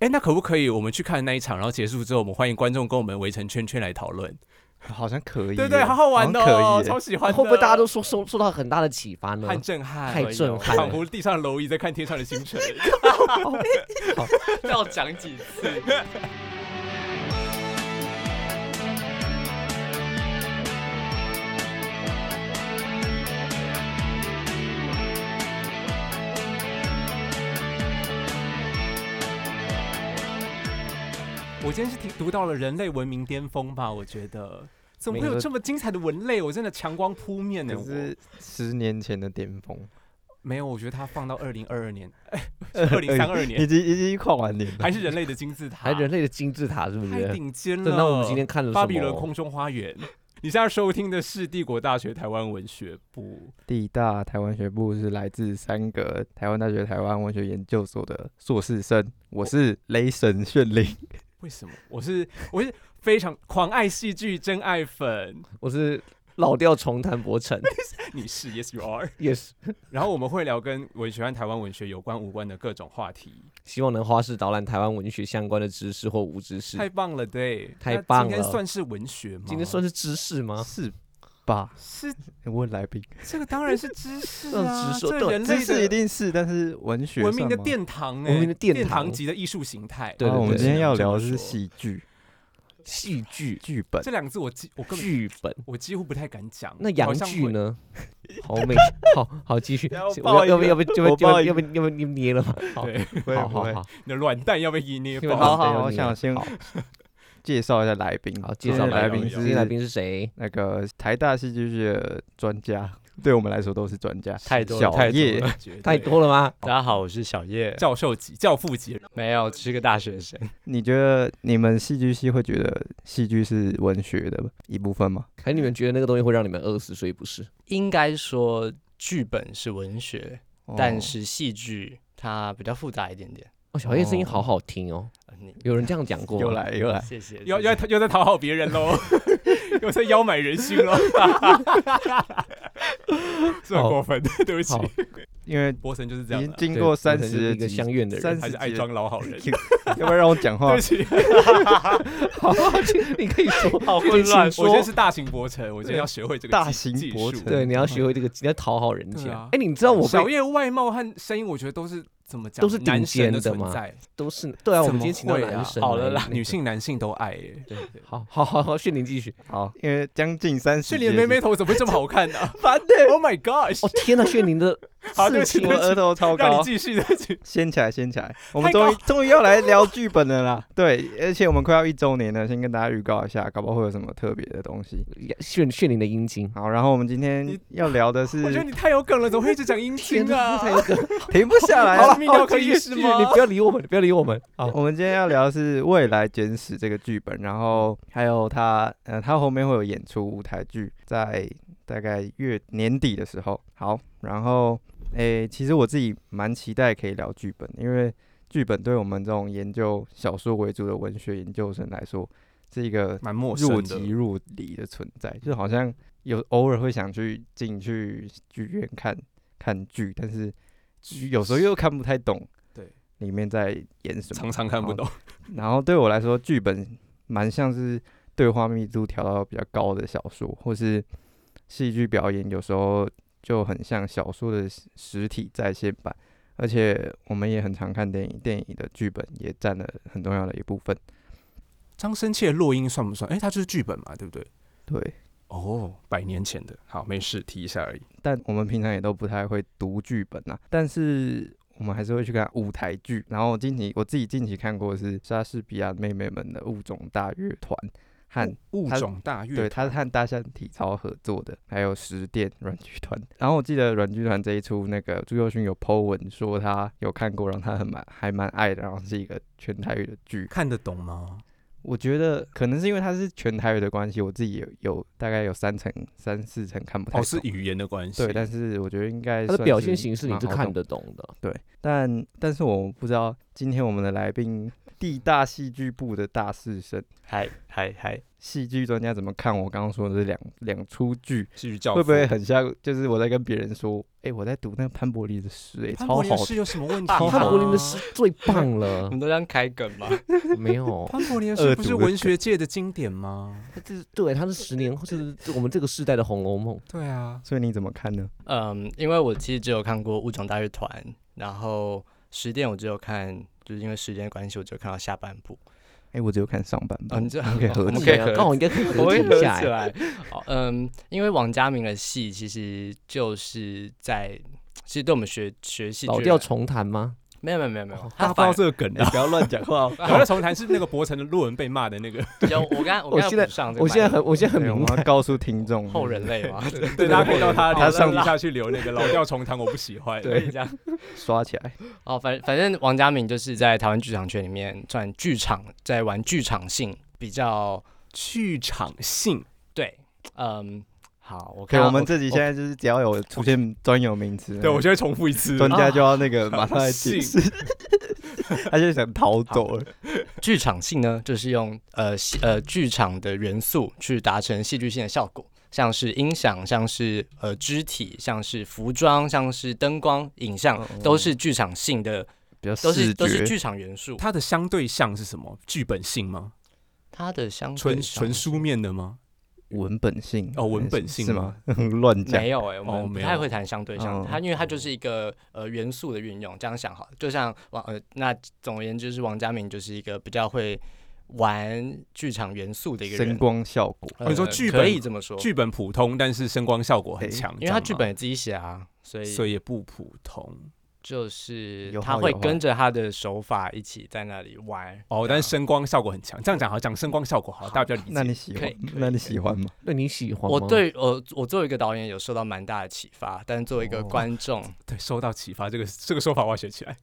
哎，那可不可以我们去看那一场，然后结束之后，我们欢迎观众跟我们围成圈圈来讨论？好像可以，对对，好好玩哦，可以。超喜欢的。会不会大家都受受受到很大的启发呢？太震撼，太震撼仿佛地上的蝼蚁在看天上的星辰。要讲几次？我今天是听读到了人类文明巅峰吧？我觉得怎么会有这么精彩的文类？我真的强光扑面呢！是十年前的巅峰，没有，我觉得它放到二零二二年，哎，二零三二年已年，经已经跨完年了，还是人类的金字塔，还人类的金字塔是不是太是？顶尖了。那我们今天看了巴？比伦空中花园。你现在收听的是帝国大学台湾文学部，地大台湾学部是来自三个台湾大学台湾文学研究所的硕士生，我是雷神炫灵，为什么？我是 我是非常狂爱戏剧真爱粉，我是老调重弹博成 你是 Yes you are。，yes，然后我们会聊跟文学和台湾文学有关无关的各种话题，希望能花式导览台湾文学相关的知识或无知识。太棒了，对，太棒了今天算是文学吗？今天算是知识吗？是吧？是 问来宾，这个当然是知识嗯啊，知识对这人类知识一定是，但是文学文明的殿堂哎，文明的殿殿堂级的艺术形态。对我们今天要聊的是说戏剧戏剧、剧本这，两个字我几我根本剧本。我几乎不太敢讲。那洋？剧呢？好美，好好继续。要要要不要不要不要不要不要不要捏了吗？好，好好好，你的软蛋要被一捏。好好，我想先好介绍一下来宾。好，介绍来宾，宾今天来宾是谁？那个台大戏剧系的专家，对我们来说都是专家。太多了小太多叶了太多了吗？大家好，我是小叶，教授级、教父级，没有，只是个大学生。你觉得你们戏剧系会觉得戏剧是文学的一部分吗？还是你们觉得那个东西会让你们饿死，所以不是？应该说剧本是文学，但哦是戏剧它比较复杂一点点。哦，小叶声音哦。好好听哦，有人这样讲过？又来又来，谢谢，又又在又在讨好别人喽，又在邀买人心喽，是很过分的，对不起。因为波神就是这已样的，对经经过三十个相怨的人。三十还是爱集装老好人。要不要让我讲话？对不？起，好，你可以说，好混乱我今天是大型博成，我今天要学会这个大型博成对，你要学会这个，你要讨好人家。哎，你知道我小叶外貌和声音，我觉得都是怎么讲，都是顶男神尖的吗存在。都是对啊，我们今天请到男神，好了啦女性、男性都爱耶。对，对好好好好，炫灵继续。好，因为将近三十这里的妹妹头怎么会这么好看呢 烦的，？Oh my gosh！哦天呐，炫灵的 好对不起我额头超高让你，继续的，掀起来，掀起来。我们终于终于要来聊剧本了啦。对，而且我们快要一周年了，先跟大家预告一下，搞不好会有什么特别的东西。炫炫灵的阴茎。好，然后我们今天要聊的是我觉得你太有梗了，怎么会一直讲阴天茎啊？太有梗。停不下来好了，了。泌尿科医师你？不要理我们，你不要理我们。好，我们今天要聊的是《未来简史》这个剧本，然后还有他，呃，它后面会有演出舞台剧，在大概月年底的时候。好，然后，诶、其实我自己蛮期待可以聊剧本，因为剧本对我们这种研究小说为主的文学研究生来说，是一个蛮陌若生的即。入离的存在，就好像有偶尔会想去进去剧院看看剧，但是有时候又看不太懂，对，里面在演什么，常常看不懂。然后对我来说，剧本蛮像是对话密度调到比较高的小说，或是戏剧表演，有时候就很像小说的实实体在线版。而且我们也很常看电影，电影的剧本也占了很重要的一部分。张生切落英算不算？哎，它就是剧本嘛，对不对？对，哦，百年前的，好，没事，提一下而已。但我们平常也都不太会读剧本啊，但是我们还是会去看舞台剧。然后近期我自己近期看过的是莎士比亚妹妹们的物种大乐团和物他种大乐团，对，他是和大象体操合作的，还有十店软剧团。然后我记得软剧团这一出，那个朱佑勋有 po 文说他有看过，让他很蛮还蛮爱的，然后是一个全台语的剧。看得懂吗？我觉得可能是因为它是全台语的关系，我自己有有大概有三层三四层看不太哦，懂。是语言的关系。对，但是我觉得应该它的表现形式你是看得懂的。对，但但是我不知道今天我们的来宾，地大戏剧部的大四生，嗨嗨嗨，戏剧专家怎么看我刚刚说的这两两出剧？戏剧教会不会很像？就是我在跟别人说，哎、我在读那个潘伯林的诗、哎，潘超好柏林的诗有什么问题吗？潘柏林的诗最棒了 我，们都这样开梗吗？没有，潘柏林的诗不是文学界的经典吗？他这是对，他是十年后，就是我们这个世代的《红楼梦》。对啊，所以你怎么看呢？嗯，因为我其实只有看过《物种大乐团》，然后十点我只有看，就是因为时间的关系，我只有看到下半部。哎、我只有看上半部，哦，你这可以合起来刚好应该可以合。起来。好，嗯，因为王家明的戏其实就是在，其实对我们学学戏剧老调人重弹吗？没有没有没有没有，他反道这个梗哎、不要乱讲话、哦。然后重谈是那个博成的论文被骂的那个，有 我刚我现在补上这个我现在很，我现在很对我明白。们要告诉听众，后人类嘛，对，大家可以到他他上底下去留那个老调重弹，我不喜欢。可以这样。刷起来。哦，反反正王家明就是在台湾剧场圈里面转剧场，在玩剧场性比较剧场性，对，嗯，好，我看我们自己现在就是只要有出现专有名词，对我就会重复一次。专家就要那个马上来解性释，他就想逃走了。剧场性呢，就是用呃戏呃剧场的元素去达成戏剧性的效果，像是音响，像是呃肢体，像是服装，像是灯光、影像，都是剧场性的，比较都是，都是剧场元素。它的相对项是什么？剧本性吗？它的相对纯纯书面的吗？文本性哦文本性是吗？乱讲。没。有哎、我们不太会谈相对项，哦。它因为它就是一个呃元素的运用，这样想好了，就像王呃那总而言之是王家明就是一个比较会玩剧场元素的一个人。声。光效果，呃哦你说剧本可以这么说，剧本普通，但是声光效果很强，因为他剧本也自己写啊，所以所以也不普通就是他会跟着他的手法一起在那里玩。哦。但是声光效果很强，这样讲好，讲声光效果好，大家比较理解。那你喜欢？那你喜欢吗？那你喜欢？我对我我作为一个导演有受到蛮大的启发，但是作为一个哦观众，对受到启发，这个这个说法我要学起来。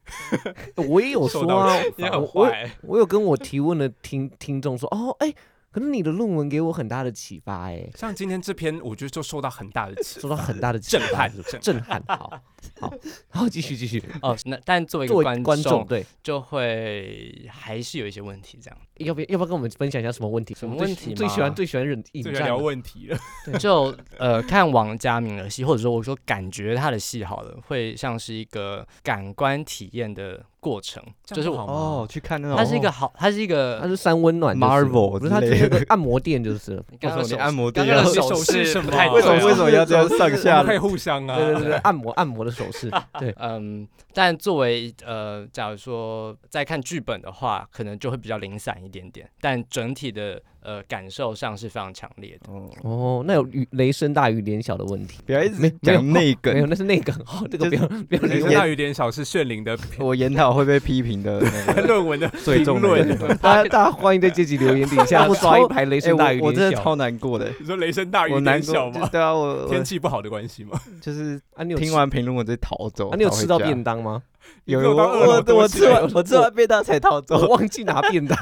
我也有受到说啊我我坏。我有跟我提问的听听众说，哦，哎，可是你的论文给我很大的启发，哎，像今天这篇，我觉得就受到很大的启受到很大的震撼是不是震震撼，好，好，然后，继续继续。哦，那但作为一作为个观观众，对，就会还是有一些问题这样。要不要要不要跟我们分享一下什么问题？什么我们最问题吗最喜欢最喜欢忍引这就聊战了。问题了。就呃看王家明的戏，或者说我说感觉他的戏好了，会像是一个感官体验的过程，就是哦，去看那种它是一个好，它是一个它是三温暖就是 Marvel 不是它就是之类的个按摩店就是了。刚刚的手为什么你按摩店刚刚的手手势什么势不太啊为什么为什么要这样上我下们可以互相啊。对对对，按摩按摩的手势，对，嗯，但作为呃，假如说在看剧本的话，可能就会比较零散一点点，但整体的呃感受上是非常强烈的。哦，哦，那有雨雷声大雨点小的问题，不要一没直讲内没有，那是内梗，哦，这个不要不要理雷声大雨点小是炫灵的 我研讨会被批评的那个论文的 最重论。大家大家欢迎在这集留言底下我刷一排雷哎，声大雨我我真。的超难过的，你说雷声大雨点小吗？对啊，我我天气不好的关系吗？就是啊，你有听完评论我直接逃走。啊，你有吃到便当吗？有我我吃完我吃完便当才逃我走。忘记拿便当，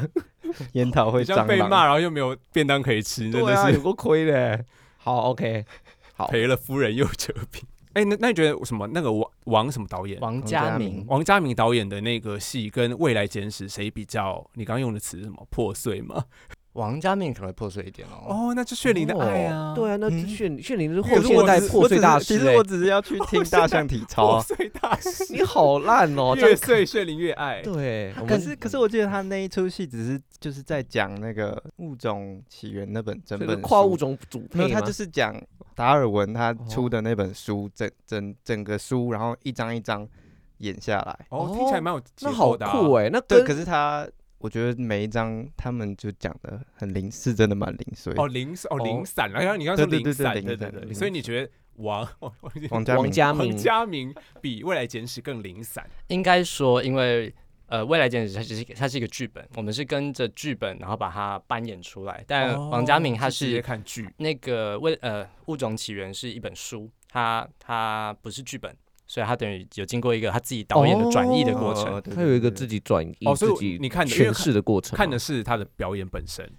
研讨会你这样蟑螂被骂，然后又没有便当可以吃，真对啊，的是有够亏的。好，OK，好，赔了夫人又折兵。哎，那那你觉得什么？那个王王什么导演？王家明王家明导演的那个戏跟《未来简史》谁比较？你刚刚用的词是什么？破碎吗？王家明可能会破碎一点哦。哦，那就炫灵的爱啊。对啊，那嗯炫炫灵是可后现代破碎大师欸其实我只是要去听大 象体操破啊。碎大师，你好烂哦，这越样碎炫灵越爱。对，可是可是我记得他那一出戏只是就是在讲那个物种起源那本整这本跨物种组没有，配他就是讲达尔文他哦出的那本书，整整整个书，然后一张一张演下来。哦，听起来蛮有那好酷哎，那对，可是他我觉得每一张他们就讲的很零，是真的蛮零碎。哦，零哦哦零散，然后你刚刚说零散，对对对所以你觉得王哦王王王家明王家明家明比未来简史更零散？应该说，因为呃，未来简史它只是它是一个剧本，我们是跟着剧本，然后把它扮演出来。但哦王家明他直接是看剧那个为呃物种起源是一本书，它它不是剧本，所以他等于有经过一个他自己导演的转译的过程。哦他有一个自己转译哦所以自己你看的诠释的过程嘛，看的是他的表演本身。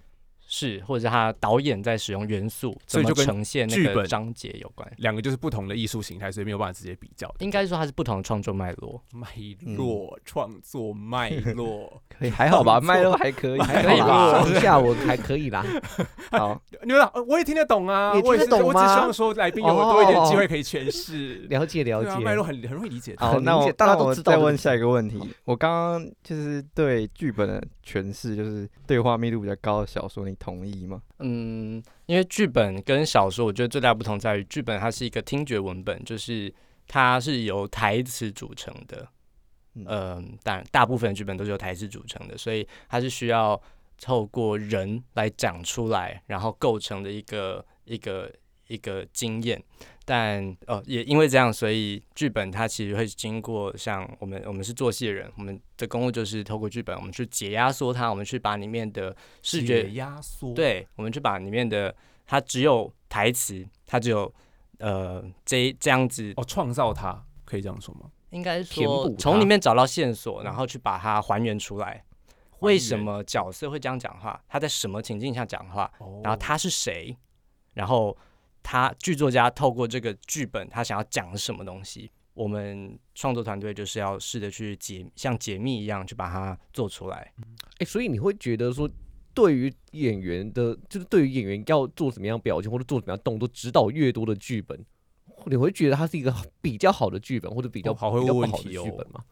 是，或者是他导演在使用元素，怎么所以就跟呈现那剧本个章节有关。两个就是不同的艺术形态，所以没有办法直接比较。应该说它是不同的创作脉络。脉络创作脉 络，可以还好吧，脉络还可以，还可以吧？说一下我还可以啦。好，你们呃我也听得懂啊，我也是，听得懂我只希望说来宾有多一点机哦会可以诠释。了解了解，脉络很很容易理解的。好，那我大家都知道再问下一个问题。我刚刚就是对剧本的诠释，就是对话密度比较高的小说，你同意吗？嗯，因为剧本跟小说，我觉得最大不同在于，剧本它是一个听觉文本，就是它是由台词组成的。嗯呃，当然大部分剧本都是由台词组成的，所以它是需要透过人来讲出来，然后构成的一个一个一个经验。但呃，也因为这样，所以剧本它其实会经过像我们我们是做戏的人，我们的工作就是透过剧本，我们去解压缩它，我们去把里面的视觉压缩，，对，我们去把里面的它只有台词，它只有呃这这样子，哦，创造它，可以这样说吗？应该填说从里面找到线索，然后去把它还原出来。为？什么角色会这样讲话？他在什么情境下讲话？哦然后他是谁？然后他剧作家透过这个剧本，他想要讲什么东西？我们创作团队就是要试着去解，像解密一样去把它做出来。哎、所以你会觉得说，对于演员的，就是对于演员要做什么样表情或者做什么样动作，指导越多的剧本，你会觉得它是一个比较好的剧本，或者比较、哦好会比较不好的问问题哦剧本吗？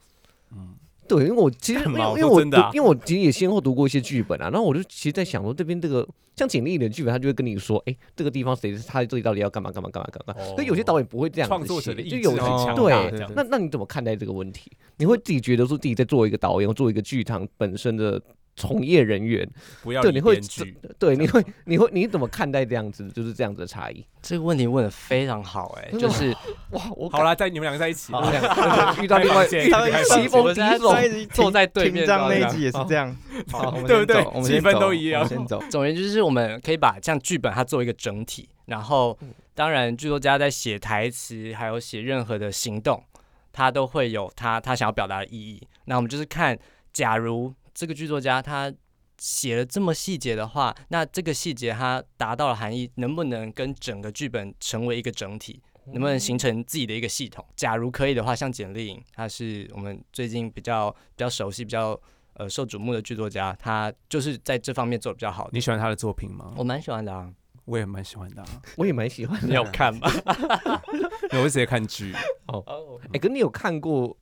嗯，对，因为我其实因为因为我真的啊因为我其实也先后读过一些剧本啊，然后我就其实在想说，这边这个像简历一点的剧本，他就会跟你说，哎、这个地方谁他这里到底要干嘛干嘛干嘛干嘛干嘛。哦可有些导演不会这样子创作者写的意志很就有些强对那那你怎么看待这个问题？你会自己觉得说自己在做一个导演，或做一个剧场本身的从业人员，不要对你会，对，你会你会你怎么看待这样子，就是这样子的差异？这个问题问的非常好、哎，就是 哇，我好啦，在你们两个在一起我了，想遇到另外开遇房间开房间棋逢敌我现在手，上一集坐在对面听章那一集也是这样。好，我们对不对我们气氛都一样先走。总而言之，就是我们可以把像剧本它做一个整体，然后嗯当然剧作家在写台词还有写任何的行动，他都会有他他想要表达的意义。那我们就是看，假如这个剧作家他写了这么细节的话，那这个细节它达到了含义，能不能跟整个剧本成为一个整体？能不能形成自己的一个系统？假如可以的话，像简历颖，他是我们最近比较比较熟悉、比较呃受瞩目的剧作家，他就是在这方面做的比较好的。你喜欢他的作品吗？我蛮喜欢的啊，我也蛮喜欢的啊，我也蛮喜欢的。你有看吗？我会直接看剧。哦，哎，可你有看过？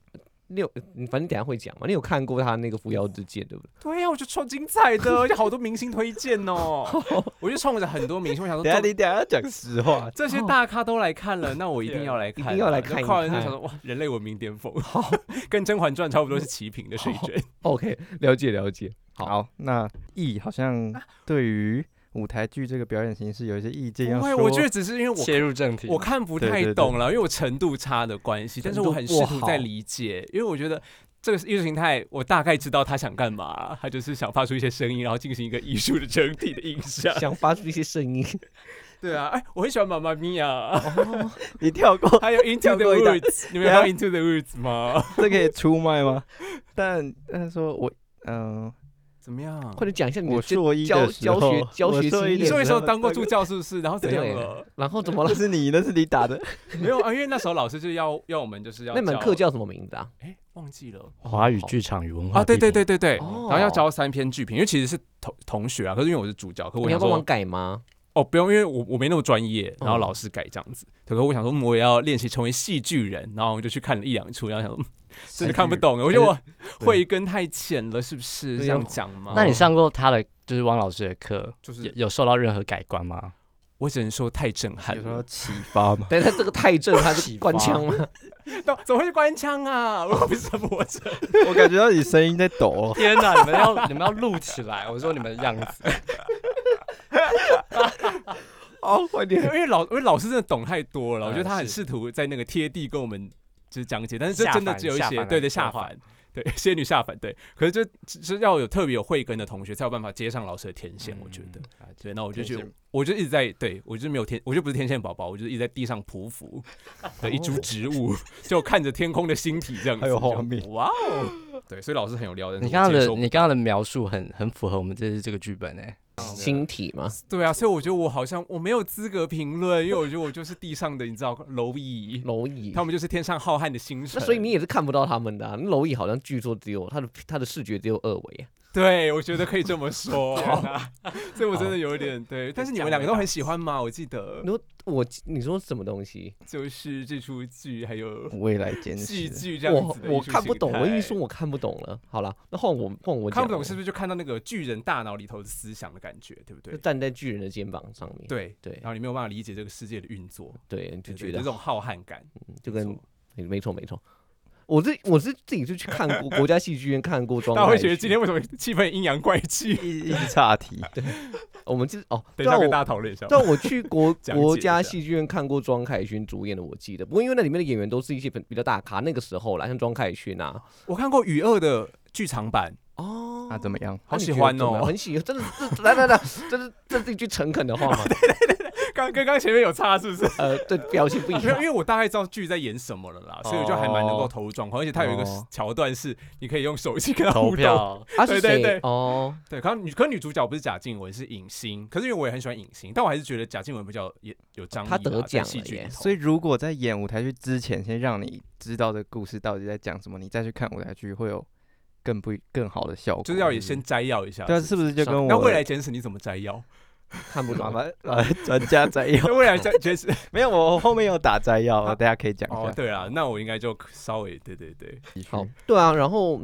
你有，你反正等下会讲嘛。你有看过他那个《扶摇之剑》对不对？对呀、我觉得超精彩的，而 且好多明星推荐哦。我就冲着很多明星，我想说，等下你等下要讲实话。这些大咖都来看了，那我一定要来看啊，一定要来看一就看完就想说，哇，人类文明巅峰，跟《甄嬛传》差不多是齐平的水准。OK，了解了解。好，好，那 E 好像对于舞台剧这个表演形式有一些意见要不会，说。我觉得只是因为我切入正题，我看不太懂了，因为我程度差的关系，但是我很试图在理解，因为我觉得。这个艺术形态，我大概知道他想干嘛，他就是想发出一些声音，然后进行一个艺术的整体的印象。想发出一些声音。对啊，哎，我很喜欢妈妈咪呀，哦，你跳过，还有 Into the Woods，你们有 Into the Woods 吗？这可以出卖吗？但但是说我嗯、怎么样？快点讲一下你的我硕一教的时候教学教学经验你说一说的时候当过助教是不是？然后怎样了？然后怎么了？是你，那是你打的。没有啊，因为那时候老师就是要要我们就是要那门课叫什么名字啊？哎忘记了华语剧场与文化啊，对对对对，对然后要教三篇剧评，因为其实是同同学啊，可是因为我是主教，可我你要帮忙改吗？哦不用，因为我我没那么专业，然后嗯老师改这样子，可是我想说嗯我也要练习成为戏剧人，然后我就去看了一两出，然后想说嗯真的看不懂，我觉得我慧根太浅了，是不是这样讲吗？那你上过他的就是汪老师的课，就是有有受到任何改观吗？我只能说太震撼了，有时候启发吗。但是他这个太震撼，启是官腔吗？怎 怎么会是官腔啊？我不是我这 我感觉到你声音在抖哦。天哪，你们要你们要录起来，我说你们的样子，哦，快点因！为老因为老师真的懂太多了，我觉得嗯他很试图在那个贴地跟我们就是讲解，但是这真的只有一些对对 下凡，对仙女下凡对，可是这只是要有特别有慧根的同学才有办法接上老师的天线，我觉得。嗯对，那我就觉得，我就一直在对我就没有天，我就不是天线宝宝，我就一直在地上匍匐的一 株植物，就看着天空的星体这样子，还有画面哇哦！对，所以老师很有料的。你刚刚的你刚刚的描述很很符合我们这次这个剧本诶，星体嘛，对啊，所以我觉得我好像我没有资格评论，因为我觉得我就是地上的，你知道蝼蚁，蝼蚁。他们就是天上浩瀚的星辰。那所以你也是看不到他们的、啊，那蝼蚁好像据说只有它的它的视觉只有二维啊。对，我觉得可以这么说，所以我真的有一点对。但是你们两个都很喜欢吗？我记得你说我你说什么东西？就是这出剧还有未来监戏视，剧这样子的我我看不懂，我一说我看不懂了。好了，那换我换我看不懂是不是就看到那个巨人大脑里头的思想的感觉，对不对？就站在巨人的肩膀上面。对对然后你没有办法理解这个世界的运作，对，就对觉得对这种浩瀚感，嗯就跟没错没错没错。我是我是自己是去看过 国家戏剧院看过庄大家会觉得今天为什么气氛阴阳怪气？一 一直岔题。对我们就是哦，等一下跟大家讨论一下。对啊，我去国国家戏剧院看过庄凯勋主演的，我记得。不过因为那里面的演员都是一些比比较大咖，那个时候啦，像庄凯勋啊，我看过《雨二》的剧场版，哦那怎么样？好喜欢哦。很喜欢，真的这来来来，这是这是一句诚恳的话吗？刚刚刚前面有差是不是？呃，对，表情不一没有，样因。为我大概知道剧在演什么了啦，所以我就还蛮能够投入状况，而且它有一个哦桥段是你可以用手机跟他投互动。票，啊，对对对？哦，对，可能女可是女主角不是贾静雯，是影星。可是因为我也很喜欢影星，但我还是觉得贾静雯比较也有张力啦。她得奖了所以如果在演舞台剧之前，先让你知道这个故事到底在讲什么，你再去看舞台剧会有更不更好的效果。就是要也先摘要一下。对啊，是是不是就跟我那未来简史你怎么摘要？看不懂妈。妈呃专家摘要？未来摘简史 没有，我后面有打摘要，大家可以讲一哦，下。对啊，那我应该就稍微对对对，好，对啊，然后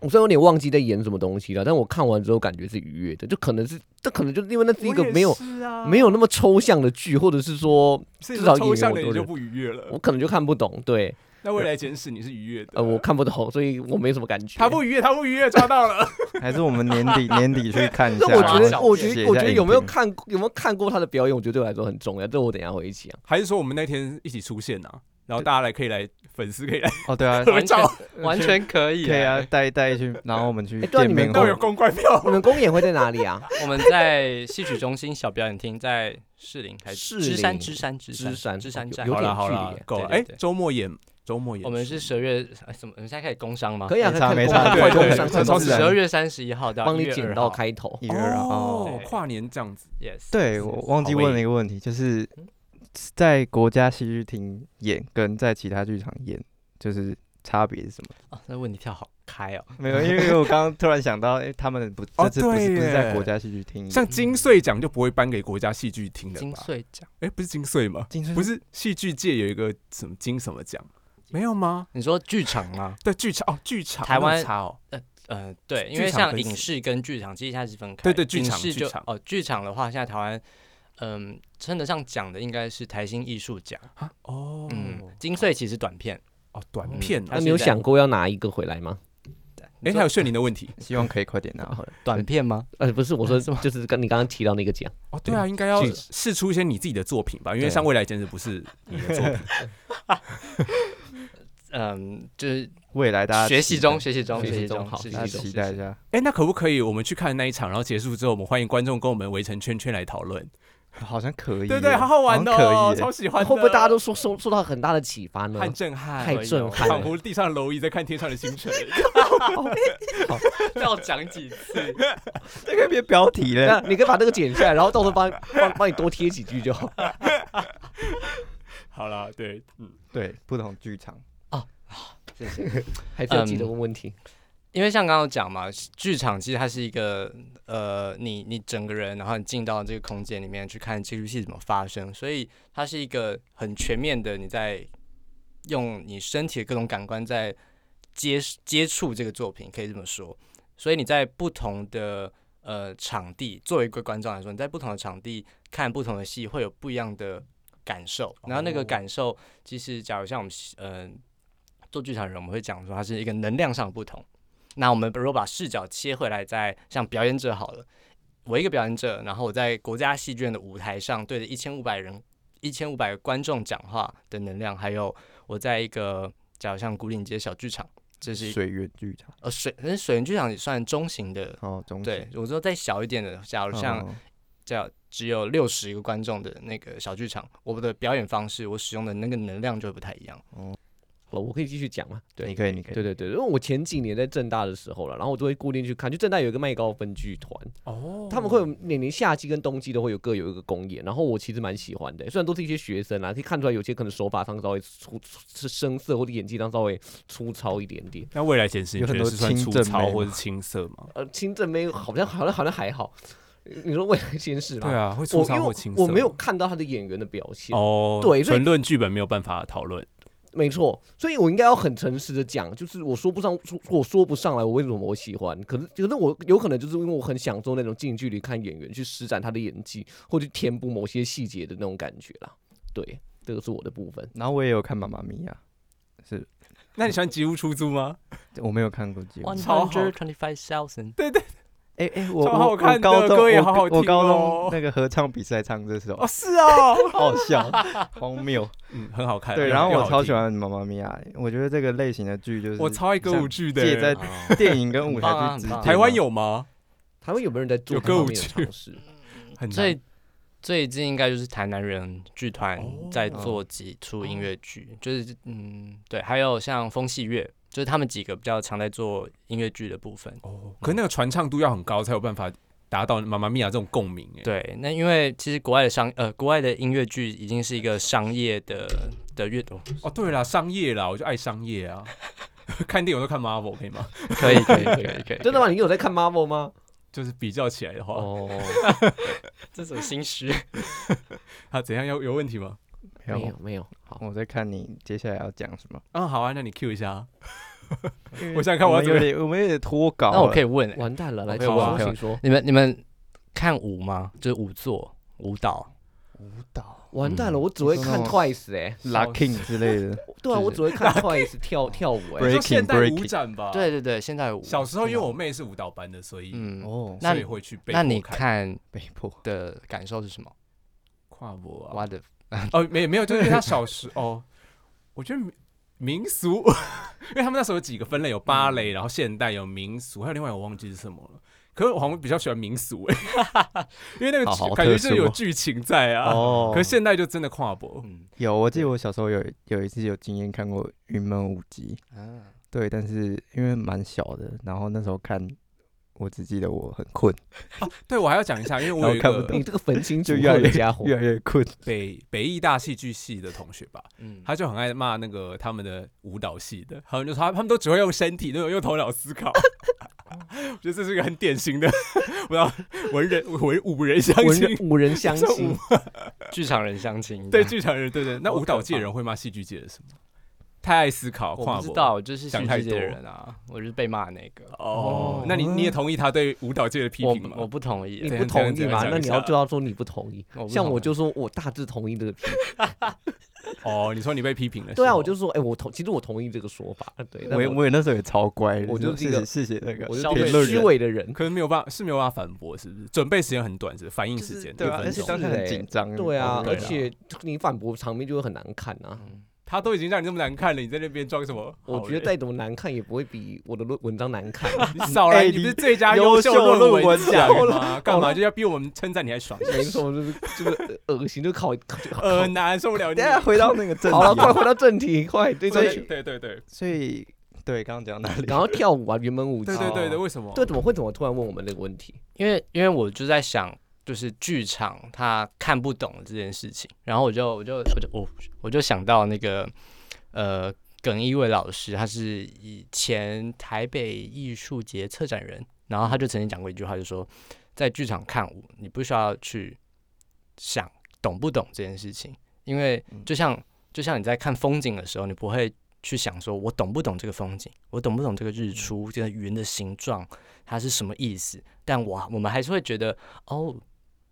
我虽然有点忘记在演什么东西了，但我看完之后感觉是愉悦的，就可能是这可能就是因为那是一个没有啊没有那么抽象的剧，或者是说至至少抽象的就不愉悦了。我可能就看不懂。对，那未来简史你是愉悦的，呃，我看不懂，所以我没什么感觉。他不愉悦，他不愉悦，抓到了。还是我们年底 年底去看一下。那我觉得，我觉得，我觉得有没有看有没有看过他的表演，我觉得对我来说很重要。这我等一下会一起啊。还是说我们那天一起出现啊？然后大家来可以来，粉丝可以来哦，对啊，合照，完全可以，可以啊，。带带去，然后我们去哎对啊你们都有见面会。公关票。你们公演会在哪里啊？我们在戏曲中心小表演厅，在士林还士是芝山林芝山芝芝山芝山站有。点了好了距离，够了。哎周末演周末演出，我们是十二月哎怎么？我们现在开始工商吗？可以啊，没差可以没差对对快工商，十二月三十一号到1月帮你剪2号到开头。一月二号哦对，跨年这样子。Yes，对我忘记问了一个问题，就是在国家戏剧厅演跟在其他剧场演，就是差别是什么？啊，那问题跳好开哦。没有，因为我刚刚突然想到，哎，他们不哦这次不是对不是在耶国家戏剧厅演，像金穗奖就不会颁给国家戏剧厅的金吧？穗奖，哎，不是金穗吗？金穗不是戏剧界有一个什么金什么奖？没有吗？你说剧场吗？对，剧场哦，剧场台湾差哦。呃，对，因剧为像影视跟剧场其实它是分开的。对对剧影视场剧场就哦，剧场的话，现在台湾嗯称得上奖的应该是台新艺术奖。啊哦，嗯，金穗其实短片。哦，短嗯片哦。那你有想过要拿一个回来吗？哎，还有炫灵的问题 希望可以快点拿回来。短片吗？呃，不是，我说是吗就是跟你刚刚提到那个奖，哦，对啊，应该要剧试出一些你自己的作品吧，因为对像未来简直不是你的作品。嗯，就是未来大家学习中，学习中，学习中，好大家学习中期待一下。哎，那可不可以我们去看那一场，然后结束之后，我们欢迎观众跟我们围成圈圈来讨论？好像可以，对对，好好玩的哦，可以。超喜欢。会不会大家都受受受到很大的启发呢？太震撼，太震撼仿佛地上的蝼蚁在看天上的星辰。要讲几次？这个别标题了。那你可以把这个剪下来，然后到时候帮帮帮你多贴几句就好。好了，对，嗯，对，不同剧场。谢谢。还是要记得问问题。因为像刚刚讲嘛，剧场其实它是一个呃，你你整个人，然后你进到这个空间里面去看这出戏怎么发生，所以它是一个很全面的，你在用你身体的各种感官在接接触这个作品，可以这么说。所以你在不同的呃场地，作为一个观众来说，你在不同的场地看不同的戏，会有不一样的感受。然后那个哦感受，其实假如像我们呃做剧场的人，我们会讲说它是一个能量上的不同。那我们如果把视角切回来，在像表演者好了，我一个表演者，然后我在国家戏剧院的舞台上对着一千五百人、一千五百个观众讲话的能量，还有我在一个假如像古岭街小剧场，这是一水源剧场呃水，可是水源剧场也算中型的。哦，中型对，我说再小一点的，假如像哦叫只有六十个观众的那个小剧场，我的表演方式，我使用的那个能量就会不太一样。哦好了，我可以继续讲嘛？对你，可以，你可以。对对对，因为我前几年在正大的时候了，然后我就会固定去看，就正大有一个麦高分剧团，哦他们会有每年夏季跟冬季都会有各有一个公演，然后我其实蛮喜欢的，虽然都是一些学生啊，可以看出来有些可能手法上稍微粗是生涩，或者演技上稍微粗糙一点点。那未来简史你有很多觉得是算清正粗糙或者青涩吗？呃，清正妹好像好像好像还好，你说未来先是吗？对啊，会粗我因为糙或青涩。我没有看到他的演员的表现。哦，对所以纯论剧本没有办法讨论。没错，所以我应该要很诚实的讲，就是我说不上，说我说不上来我为什么我喜欢，可是可是我有可能就是因为我很享受那种近距离看演员去施展他的演技，或去填补某些细节的那种感觉啦。对，这个是我的部分。然后我也有看《妈妈咪呀是那你喜欢吉屋出租吗？》，我没有看过吉屋。One hundred twenty five thousand，哎哎，我超好我看的我高中歌也我好好听我高哦中那个合唱比赛唱这首，哦，是哦，好好笑，荒谬。嗯，很好看。对，然后又好听我超喜欢《妈妈咪呀》，我觉得这个类型的剧就是我超爱歌舞剧的。也在哦 电影跟舞很棒啊很棒台剧之间。台湾有吗？台湾有没有人在做有这方面的歌舞剧尝试？很难最最近应该就是台南人剧团哦在做几出音乐剧，就是嗯对，还有像风戏乐，就是他们几个比较常在做音乐剧的部分。哦，可是那个传唱度要很高，才有办法达到妈妈咪呀这种共鸣。哎，对，那因为其实国外的商呃国外的音乐剧已经是一个商业的的阅读，哦，对啦，商业啦，我就爱商业啊。看电影我都看 Marvel 可以吗？可以可以 可以可以，真的吗？你有在看 Marvel 吗？就是比较起来的话，哦，这种心虚。他怎样有有问题吗？没有没有。好，我在看你接下来要讲什么。嗯，好啊，那你 Q 一下。啊我想想看我有点，我们有点脱稿。那我可以问、欸，完蛋了，来请好啊说，请说。你们你们看舞吗？就是舞作舞蹈。舞蹈完蛋了，我只会看 Twice 哎。locking 之类的。对啊，我只会看 Twice 跳跳舞哎。你说 Breaking，现代舞展吧？对，对对，现代舞。小时候因为我妹是舞蹈班的，所以嗯，哦，那所以会去被那你迫看看被迫的感受是什么？跨步啊？我的 哦，没有没有，就是因为他小时哦，我觉得民民俗，因为他们那时候有几个分类，有芭蕾，然后现代，有民俗，还有另外我忘记是什么了。可是我好像比较喜欢民俗哎，因为那个感觉是有剧情在啊。哦可是现代就真的跨博，嗯有，我记得我小时候有有一次有经验看过云门舞集，啊，对，但是因为蛮小的，然后那时候看，我只记得我很困，对我还要讲一下，因为我有一个然后看不懂你这个焚心烛就越来越家伙，越来越困。北北艺大戏剧系的同学吧，嗯，他就很爱骂那个他们的舞蹈系的，他们就说他他们都只会用身体，都有用头脑思考。我觉得这是一个很典型的，不知道文人文武人相文亲人，五人相这亲，剧场人相亲。对剧场人，对对。那舞蹈界人会骂戏剧界的什么？太爱思考，我不知道，我就是想太多人啊，我就是被骂那个。哦哦。那你你也同意他对舞蹈界的批评吗？我不同意你，不同意吗？那你要就要说你不同意像我就说我大致同意这个批评。哦，你说你被批评了？对啊，我就说，哎，我同，其实我同意这个说法。对，我也我也那时候也超乖，我就是一个谢谢那个我消费就是虚伪的人。可是没有办法，是没有办法反驳，是不是？准备时间很短，是反应时间对啊，而且当时很紧张。对啊，而且你反驳场面就会很难看啊。嗯他都已经让你那么难看了，你在那边装什么？我觉得再怎么难看，也不会比我的论文章难看。你少来，哎你不是最佳优优秀秀论论文奖奖吗？干嘛就要逼我们称赞你还爽？没错，就是就是恶心，就考考。呃，难受不了你等。一下回到那个正题好快回到正题，快对对，对对对所以对，刚刚讲哪里？然后跳舞啊，原本舞集对，对对对，为什么？对，怎么会怎么突然问我们这个问题？因为因为我就在想，就是剧场他看不懂这件事情，然后我就我就我就我我就想到那个呃耿一伟老师，他是以前台北艺术节策展人，然后他就曾经讲过一句话，就说在剧场看舞，你不需要去想懂不懂这件事情，因为就像就像你在看风景的时候，你不会去想说我懂不懂这个风景，我懂不懂这个日出，这个云的形状它是什么意思，但我我们还是会觉得哦，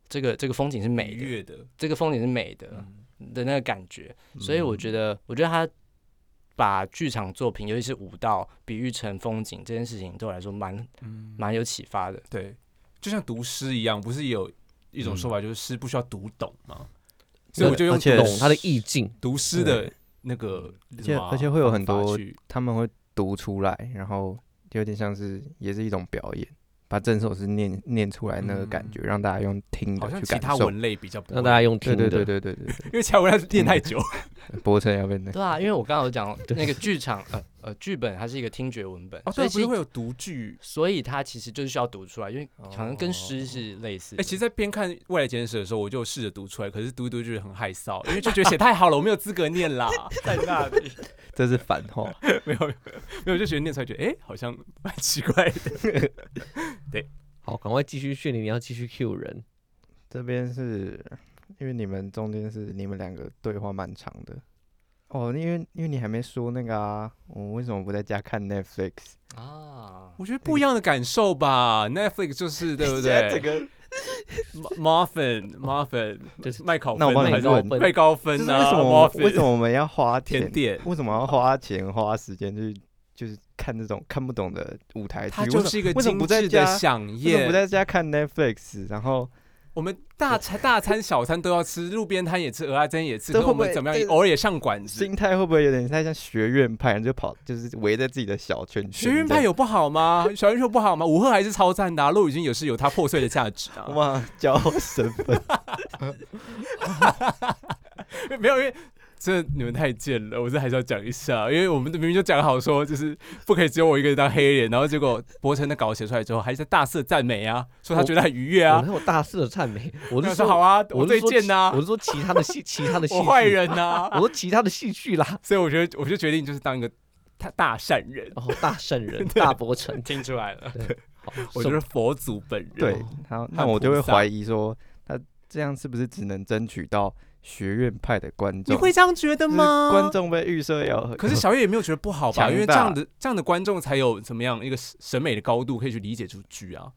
这个这个风景是美的，的，这个风景是美的嗯。的那个感觉，所以我觉得，我觉得他把剧场作品，尤其是舞蹈，比喻成风景这件事情，对我来说蛮嗯，蛮有启发的。对，就像读诗一样，不是有一种说法，就是诗不需要读懂吗？所以我就用而且读懂它的意境，读诗的。那个而且会有很多他们会读出来，然后有点像是也是一种表演。把整首诗念念出来那个感觉，让大家用听好的像其他去感受。文类比较不，让大家用听对的。对对对对对因为其他文类念太久。对，博成要不那对啊，因为我刚刚有讲那个剧场，呃呃，剧本它是一个听觉文本，哦，对，所以其实不是会有读剧。所以它其实就是需要读出来，因为好像跟诗哦是类似哎、的。其实，在边看《未来简史》的时候，我就试着读出来，可是读一读就觉得很害臊，因为就觉得写太好了，我没有资格念啦，在那里这是反话。没有没有，就觉得念出来觉得哎、诶好像蛮奇怪的。好，赶快继续训练，你要继续 Q 人。这边是因为你们中间是你们两个对话蛮长的哦，因为因为你还没说那个啊，我为什么不在家看 Netflix？啊，我觉得不一样的感受吧，Netflix 就是 对不对？这个 muffin muffin 就是麦考那我帮你问麦高就是分啊？为什么为什么我们要花钱？甜点？为什么要花钱花时间去就是看这种看不懂的舞台剧？就是一个为什么精不在家致的飨为什么宴不。在家看 Netflix？然后我们大餐大餐小餐都要吃，路边摊也吃，鹅啊煎也吃，会不会们怎么样？偶尔也上馆子。心态会不会有点太像学院派，就跑就是围在自己的小圈圈？学院派有不好吗？小院秀不好吗？五鹤还是超赞的、啊，陆羽军也是有它破碎的价值啊。哇，骄傲身份。没有，因为这你们太贱了，我这还是要讲一下，因为我们明明就讲好说，就是不可以只有我一个人当黑脸，然后结果博成的稿写出来之后，还在大肆地赞美啊，说他觉得很愉悦啊。我那有大肆的赞美，我 我是说说好啊，我最贱呐、我是说其他的戏，其他的戏，我坏，人呐、我说其他的戏剧啦。所以我觉得，我就决定就是当一个他大善人，然后大善人，大伯承，听出来了。对我就是佛祖本人。对，好，那我就会怀疑说，他这样是不是只能争取到学院派的观众？你会这样觉得吗？观众被预设要，可是 小月也没有觉得不好吧？因为这样的这样的观众才有怎么样一个审审美的高度，可以去理解这部剧啊。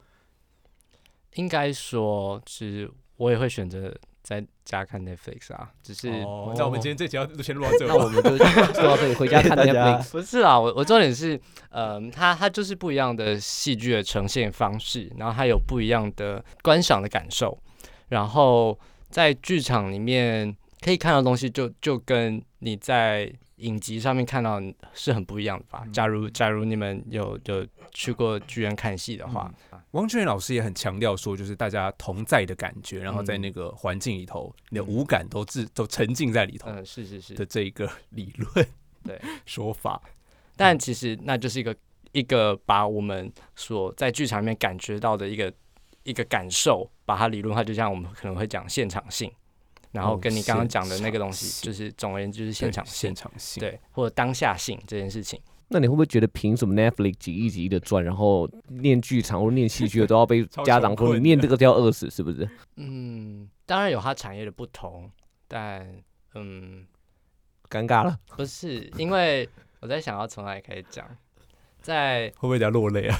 应该说是我也会选择在家看 Netflix 啊，只是、哦，那我们今天这集要先录到这那我们就说到这里，回家看 Netflix。不是啊，我我重点是，呃，它它就是不一样的戏剧的呈现方式，然后它有不一样的观赏的感受，然后在剧场里面可以看到的东西就就跟你在影集上面看到是很不一样的吧？假如假如你们有有去过剧院看戏的话，王俊元老师也很强调说，就是大家同在的感觉，然后在嗯。那个环境里头，你的五感都自都沉浸在里头嗯、是是是，的这一个 理论 对。说法。但其实那就是一个一个把我们所在剧场里面感觉到的一个一个感受，把它理论化，就像我们可能会讲现场性，然后哦跟你刚刚讲的那个东西，就是总而言之就是现场性现，场性，对，或者当下性这件事情。那你会不会觉得凭什么 Netflix 几亿几亿的赚，然后念剧场或念戏剧的都要被家长说你念这个就要饿死，是不是？嗯，当然有它产业的不同，但嗯，尴尬了，不是，因为我在想要从哪里开始讲，在会不会等下落泪啊？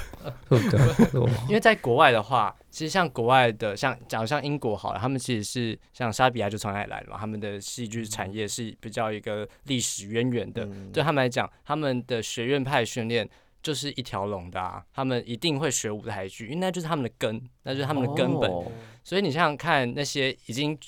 因为在国外的话，其实像国外的，像假如像英国好了，他们其实是像莎比亚就从那里来的嘛，他们的戏剧产业是比较一个历史渊源的。嗯对他们来讲，他们的学院派训练就是一条龙的啊，他们一定会学舞台剧，因为那就是他们的根，那就是他们的根本。哦所以你想想看，那些已经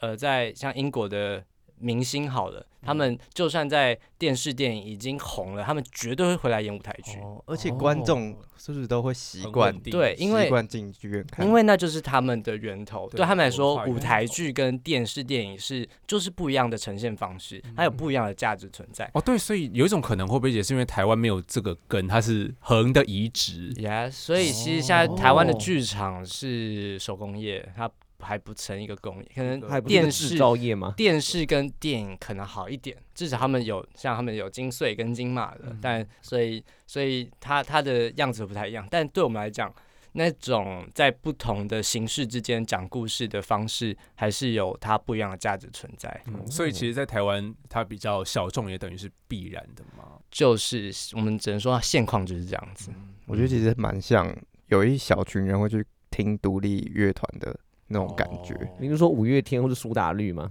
呃在像英国的明星好了，他们就算在电视电影已经红了，他们绝对会回来演舞台剧。哦，而且观众是不是都会习很惯对，因为习惯进剧院看？因为那就是他们的源头，对对他们来说舞台剧跟电视电影是就是不一样的呈现方式，它有不一样的价值存在。哦，对，所以有一种可能会不会也是因为台湾没有这个根，它是横的移植。Yeah，所以其实现在台湾的哦剧场是手工业，它还不成一个工业，可能还不是一个电制视造业吗？电视跟电影可能好一点，至少他们有像他们有金穗跟金马的，但所以所以它它的样子不太一样。但对我们来讲，那种在不同的形式之间讲故事的方式，还是有它不一样的价值存在。嗯，所以其实，在台湾它比较小众，也等于是必然的嘛。就是我们只能说现况就是这样子。我觉得其实蛮像有一小群人会去听独立乐团的那种感觉，哦你是说五月天或者苏打绿吗？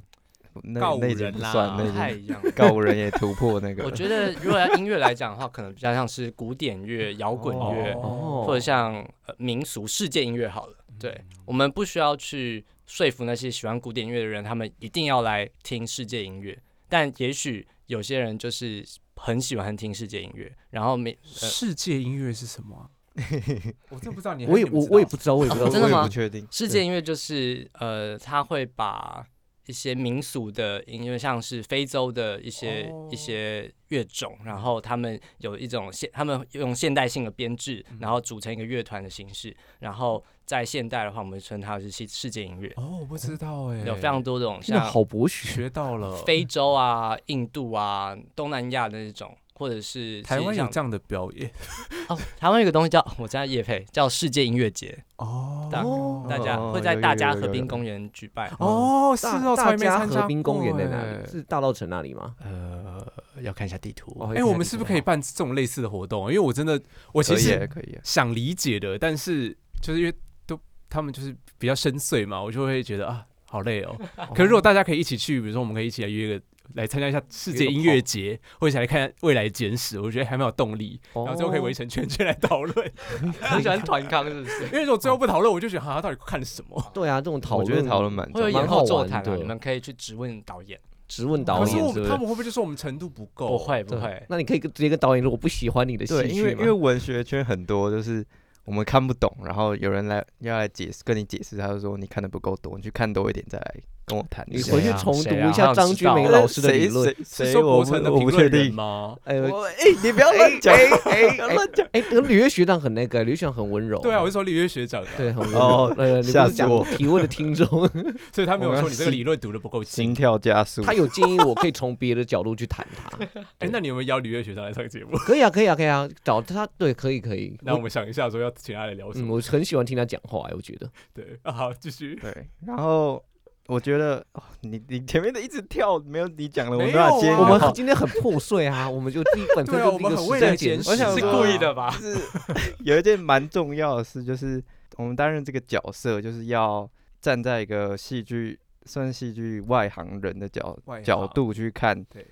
那告五那已经人算，那不已经太一样。告五人也突破那个。我觉得如果要音乐来讲的话，可能比较像是古典乐、摇滚乐，哦或者像呃民俗世界音乐好了。对我们不需要去说服那些喜欢古典乐的人，他们一定要来听世界音乐。但也许有些人就是很喜欢听世界音乐，然后没呃世界音乐是什么啊？我真不知道你，我也我我也不知道，我也不知道，哦真的吗不确定。世界音乐就是呃，他会把一些民俗的音乐，像是非洲的一些、哦一些乐种，然后他们有一种现，他们用现代性的编制，嗯然后组成一个乐团的形式。然后在现代的话，我们称它是世世界音乐，哦，我不知道哎，有非常多种真的像好博学。学到了。非洲啊、印度啊、东南亚的那种，或者是台湾有这样的表演 哦，台湾有个东西叫我家叶配叫世界音乐节，哦大家哦会在大家河滨公园举办。哦，是哦，大家参加河滨公园在哪里？是大稻城那里吗？呃，要看一下地图。哦哎、我们是不是可以办这种类似的活动啊？因为我真的，我其实可以，想理解的，但是就是因为都他们就是比较深邃嘛，我就会觉得啊，好累哦。可是如果大家可以一起去，比如说我们可以一起来约个来参加一下世界音乐节，或者一起来看未来简史，我觉得还蛮有动力。然后最后可以围成圈圈来讨论。很喜欢团康，是不是？因为如果最后不讨论，我就觉得哈、他到底看了什么？对啊，这种讨我觉论得讨论蛮会有演蛮好座谈啊，的你们可以去质问导演。质问导演是不是？他们会不会就说我们程度不够？不会不对会，那你可以直接跟导演说我不喜欢你的戏对，因为因为文学圈很多就是我们看不懂，然后有人来要来解释，跟你解释，他就说你看的不够多，你去看多一点再来跟我谈一你。回去重读一下张君明老师的理论。谁是说谁我不国成的我不确评论人定。吗？哎我哎，你不要乱讲，哎不要乱讲。哎，那个吕月学长很那个，吕学长很温柔。对啊，我是说李月学长啊，对，很温柔。哦呃，你不是讲吓死我提问的听众，所以他没有说你这个心理论读的不够心精。跳加速。他有建议我可以从别的角度去谈他。哎、那你有没有邀李月学长来上节目？可以啊，可以啊，可以啊，找他对，可以可以。那我我们想一下，说要请他来聊什嗯，么？我很喜欢听他讲话，哎我觉得。对啊，好，继续。对，然后我觉得哦你你前面的一直跳，没有你讲的，我没没办法接啊我们今天很破碎啊，我们就第一本身对啊就是一个我们很为时间简史了简史我想是故意的吧？就是 有一件蛮重要的事，就是我们担任这个角色，就是要站在一个戏剧算戏剧外行人的角角度去看对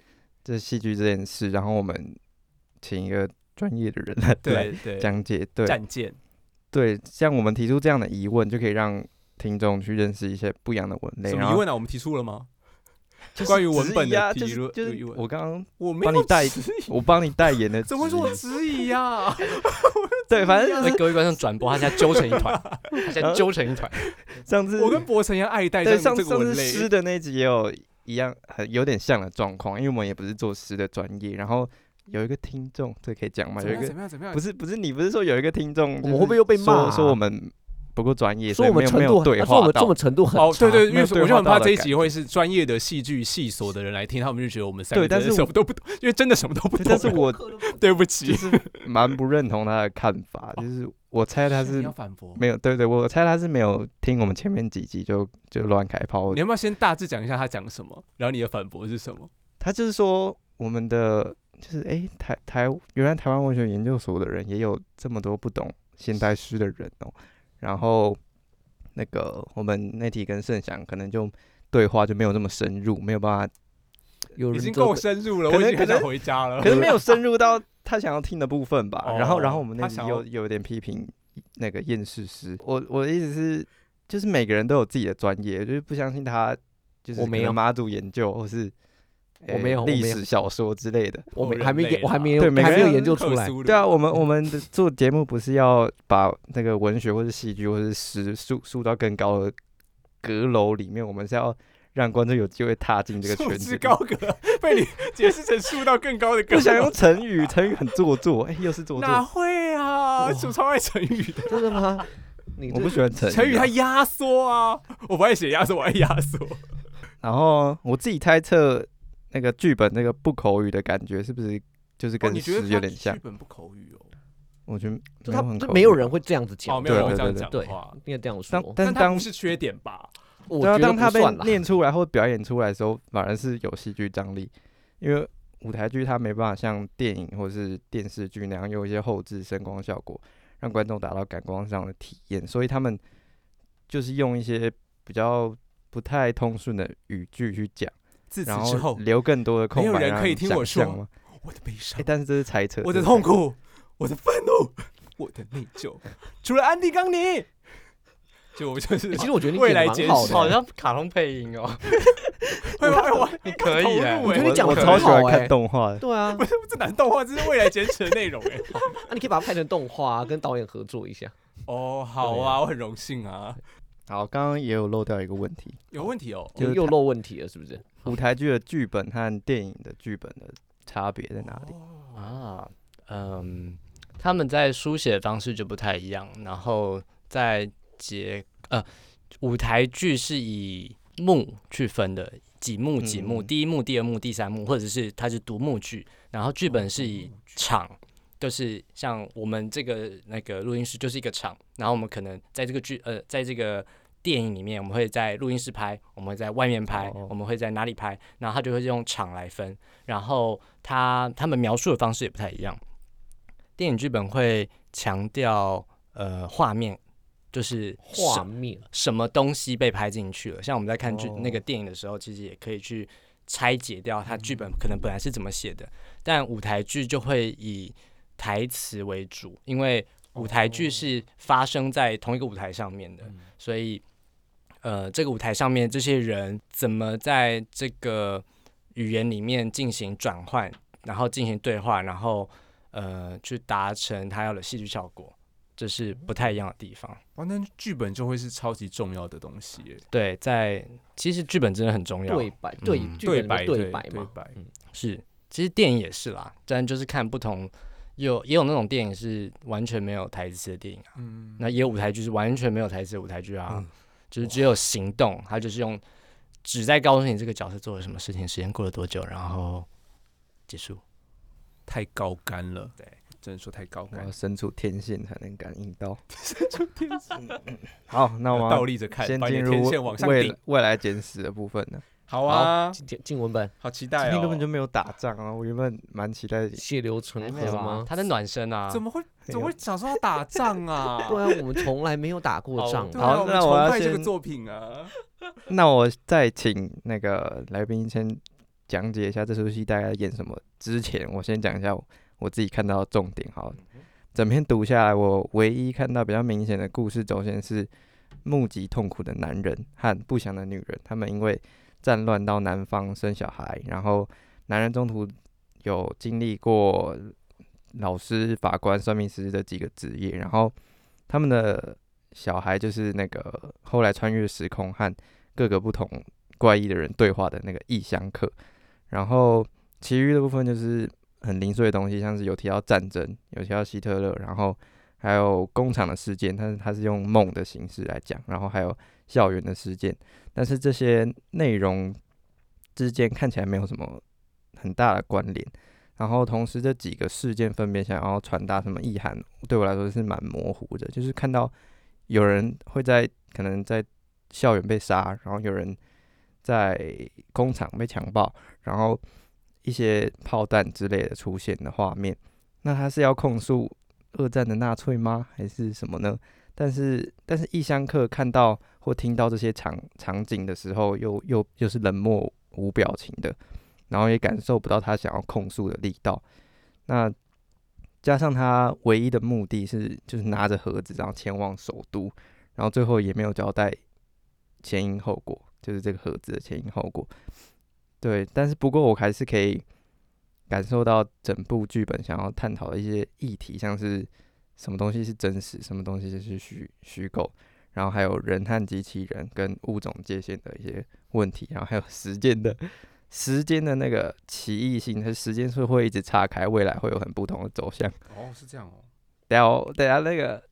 这戏剧这件事，然后我们请一个专业的人来来对对，讲解。对战舰。对，像我们提出这样的疑问，就可以让听众去认识一些不一样的文类。然后什么疑问啊？我们提出了吗？就是关于文本的提就是就是疑问我刚刚我没有帮你代我帮你代言的，怎么会说我质疑 呀？对，反正就是各位观众转播，他现在揪成一团，他现在揪成一团。上次我跟博成一样爱戴这对上上次文类。诗的那一集也有一样很有点像的状况，因为我们也不是做诗的专业，然后有一个听众，这可以讲吗？有一个怎么样？怎么样？不是不是你不是说有一个听众，我们会不会又被骂说我们不够专业，所以我们程度很，没有对话我们这么程度很哦，对对，因为我就很怕这一集会是专业的戏剧系所的人来听，他们就觉得我们三个真的对但是我什么都不懂，因为真的什么都不懂。但是我 对不就起，是蛮不认同他的看法，就是我猜他你是要反驳。没有，对对，我猜他是没有听我们前面几集就就乱开炮你，要不要先大致讲一下他讲什么，然后你的反驳是什么？他就是说我们的就是哎、台台原来台湾文学研究所的人也有这么多不懂现代诗的人哦，然后那个我们那题跟盛祥可能就对话就没有那么深入，没有办法，有人已经够深入了，可能可能我已经很想回家了可。能没有 深入到他想要听的部分吧。然后然后哦我们那集他想要又有点批评那个厌世师，我我的意思是，就是每个人都有自己的专业，就是不相信他就是我没有马祖研究或是。我没有呃历史小说之类的，我没还没研，我还没有还没有研究出来。对啊，我们我们的做节目不是要把那个文学或是戏剧或是诗塑塑到更高的阁楼里面，我们是要让观众有机会踏进这个圈子高阁被你解释成树到更高的阁楼。不想用成语，成语很做作，哎、又是做作哪。会啊？我超爱成语的，真的吗？你我不喜欢成语、啊。成语它压缩啊，我不爱写压缩，我爱压缩。然后我自己猜测，那个剧本那个不口语的感觉，是不是就是哦跟你觉得它诗有点像剧？本不口语哦？我觉得他就没有人会这样子讲哦，，没有人会这样对对对讲话，应该这样当说。但是当但是缺点吧？我觉得当他被。念出来或表演出来的时候，反而是有戏剧张力，因为舞台剧它没办法像电影或是电视剧那样用一些后置声光效果，让观众达到感官上的体验，所以他们就是用一些比较不太通顺的语句去讲，自此然之后，留更多的空白没有人可以让你想听我说象吗？我的悲伤哎、，但是这是猜测，我的痛苦，我的愤怒，我的内疚，除了安迪冈尼，就我就是其实我觉得你未来简史蛮好好像卡通配音哦，会吗？我你可以哎、我觉得你讲我得超喜欢看欸动画的。对啊，不是这难动画，这是未来简史的内容哎。那 你可以把它拍成动画、啊，跟导演合作一下。哦，好啊，我很荣幸啊。好，刚刚也有漏掉一个问题，有问题哦，就是又漏问题了，是不是？舞台剧的剧本和电影的剧本的差别在哪里？啊，嗯，他们在书写的方式就不太一样，然后在结呃舞台剧是以幕去分的，几幕几幕，嗯第一幕、第二幕、第三幕，或者是它是独幕剧，然后剧本是以场。就是像我们这个那个录音室就是一个场，然后我们可能在这个剧呃，在这个电影里面，我们会在录音室拍，我们会在外面拍，哦我们会在哪里拍，然后他就会用场来分，然后他他们描述的方式也不太一样。电影剧本会强调呃画面，就是什画面什么东西被拍进去了。像我们在看剧、哦那个电影的时候，其实也可以去拆解掉它剧本可能本来是怎么写的，但舞台剧就会以台词为主，因为舞台剧是发生在同一个舞台上面的，嗯所以呃，这个舞台上面这些人怎么在这个语言里面进行转换，然后进行对话，然后呃去达成他要的戏剧效果，这是不太一样的地方。哇，那剧本就会是超级重要的东西耶。对，在其实剧本真的很重要，对白，对嗯剧本的白对白嘛，对白，是，其实电影也是啦，但就是看不同，有也有那种电影是完全没有台词的电影啊，嗯，那也有舞台剧是完全没有台词的舞台剧啊，嗯就是只有行动，他就是用只在告诉你这个角色做了什么事情，时间过了多久，然后结束。太高干了，对，只能说太高干我要。伸出天线才能感应到。好，那我倒们立着看，先进入未来。未来简史的部分呢。好啊，进进进文本好期今待哦。天根本就没有打仗啊，我原本蛮期待血流成河吗？他在暖身啊，怎么会 怎么会想说要打仗啊？对啊，我们从来没有打过仗好那我要崇拜这个先作品啊。那我再请那个来宾先讲解一下这出戏大概演什么。之前我先讲一下我我自己看到的重点好。整篇读下来，我唯一看到比较明显的故事轴线是目击痛苦的男人和不祥的女人，他们因为战乱到南方生小孩，然后男人中途有经历过老师、法官、算命师这几个职业，然后他们的小孩就是那个后来穿越时空和各个不同怪异的人对话的那个异乡客，然后其余的部分就是很零碎的东西，像是有提到战争，有提到希特勒，然后还有工厂的事件，但是他是用梦的形式来讲，然后还有校园的事件，但是这些内容之间看起来没有什么很大的关联。然后同时这几个事件分别想要传达什么意涵，对我来说是蛮模糊的，就是看到有人会在可能在校园被杀，然后有人在工厂被强暴，然后一些炮弹之类的出现的画面，那他是要控诉二战的纳粹吗，还是什么呢？但是但是异乡客看到或听到这些场场景的时候，又又又是冷漠无表情的，然后也感受不到他想要控诉的力道。那加上他唯一的目的是就是拿着盒子然后前往首都，然后最后也没有交代前因后果，就是这个盒子的前因后果。对，但是不过我还是可以感受到整部剧本想要探讨的一些议题，像是什么东西是真实，什么东西是虚虚构，然后还有人和机器人跟物种界限的一些问题，然后还有时间的时间的那个奇异性，它时间是会一直岔开，未来会有很不同的走向。哦，是这样哦。等下我等下那个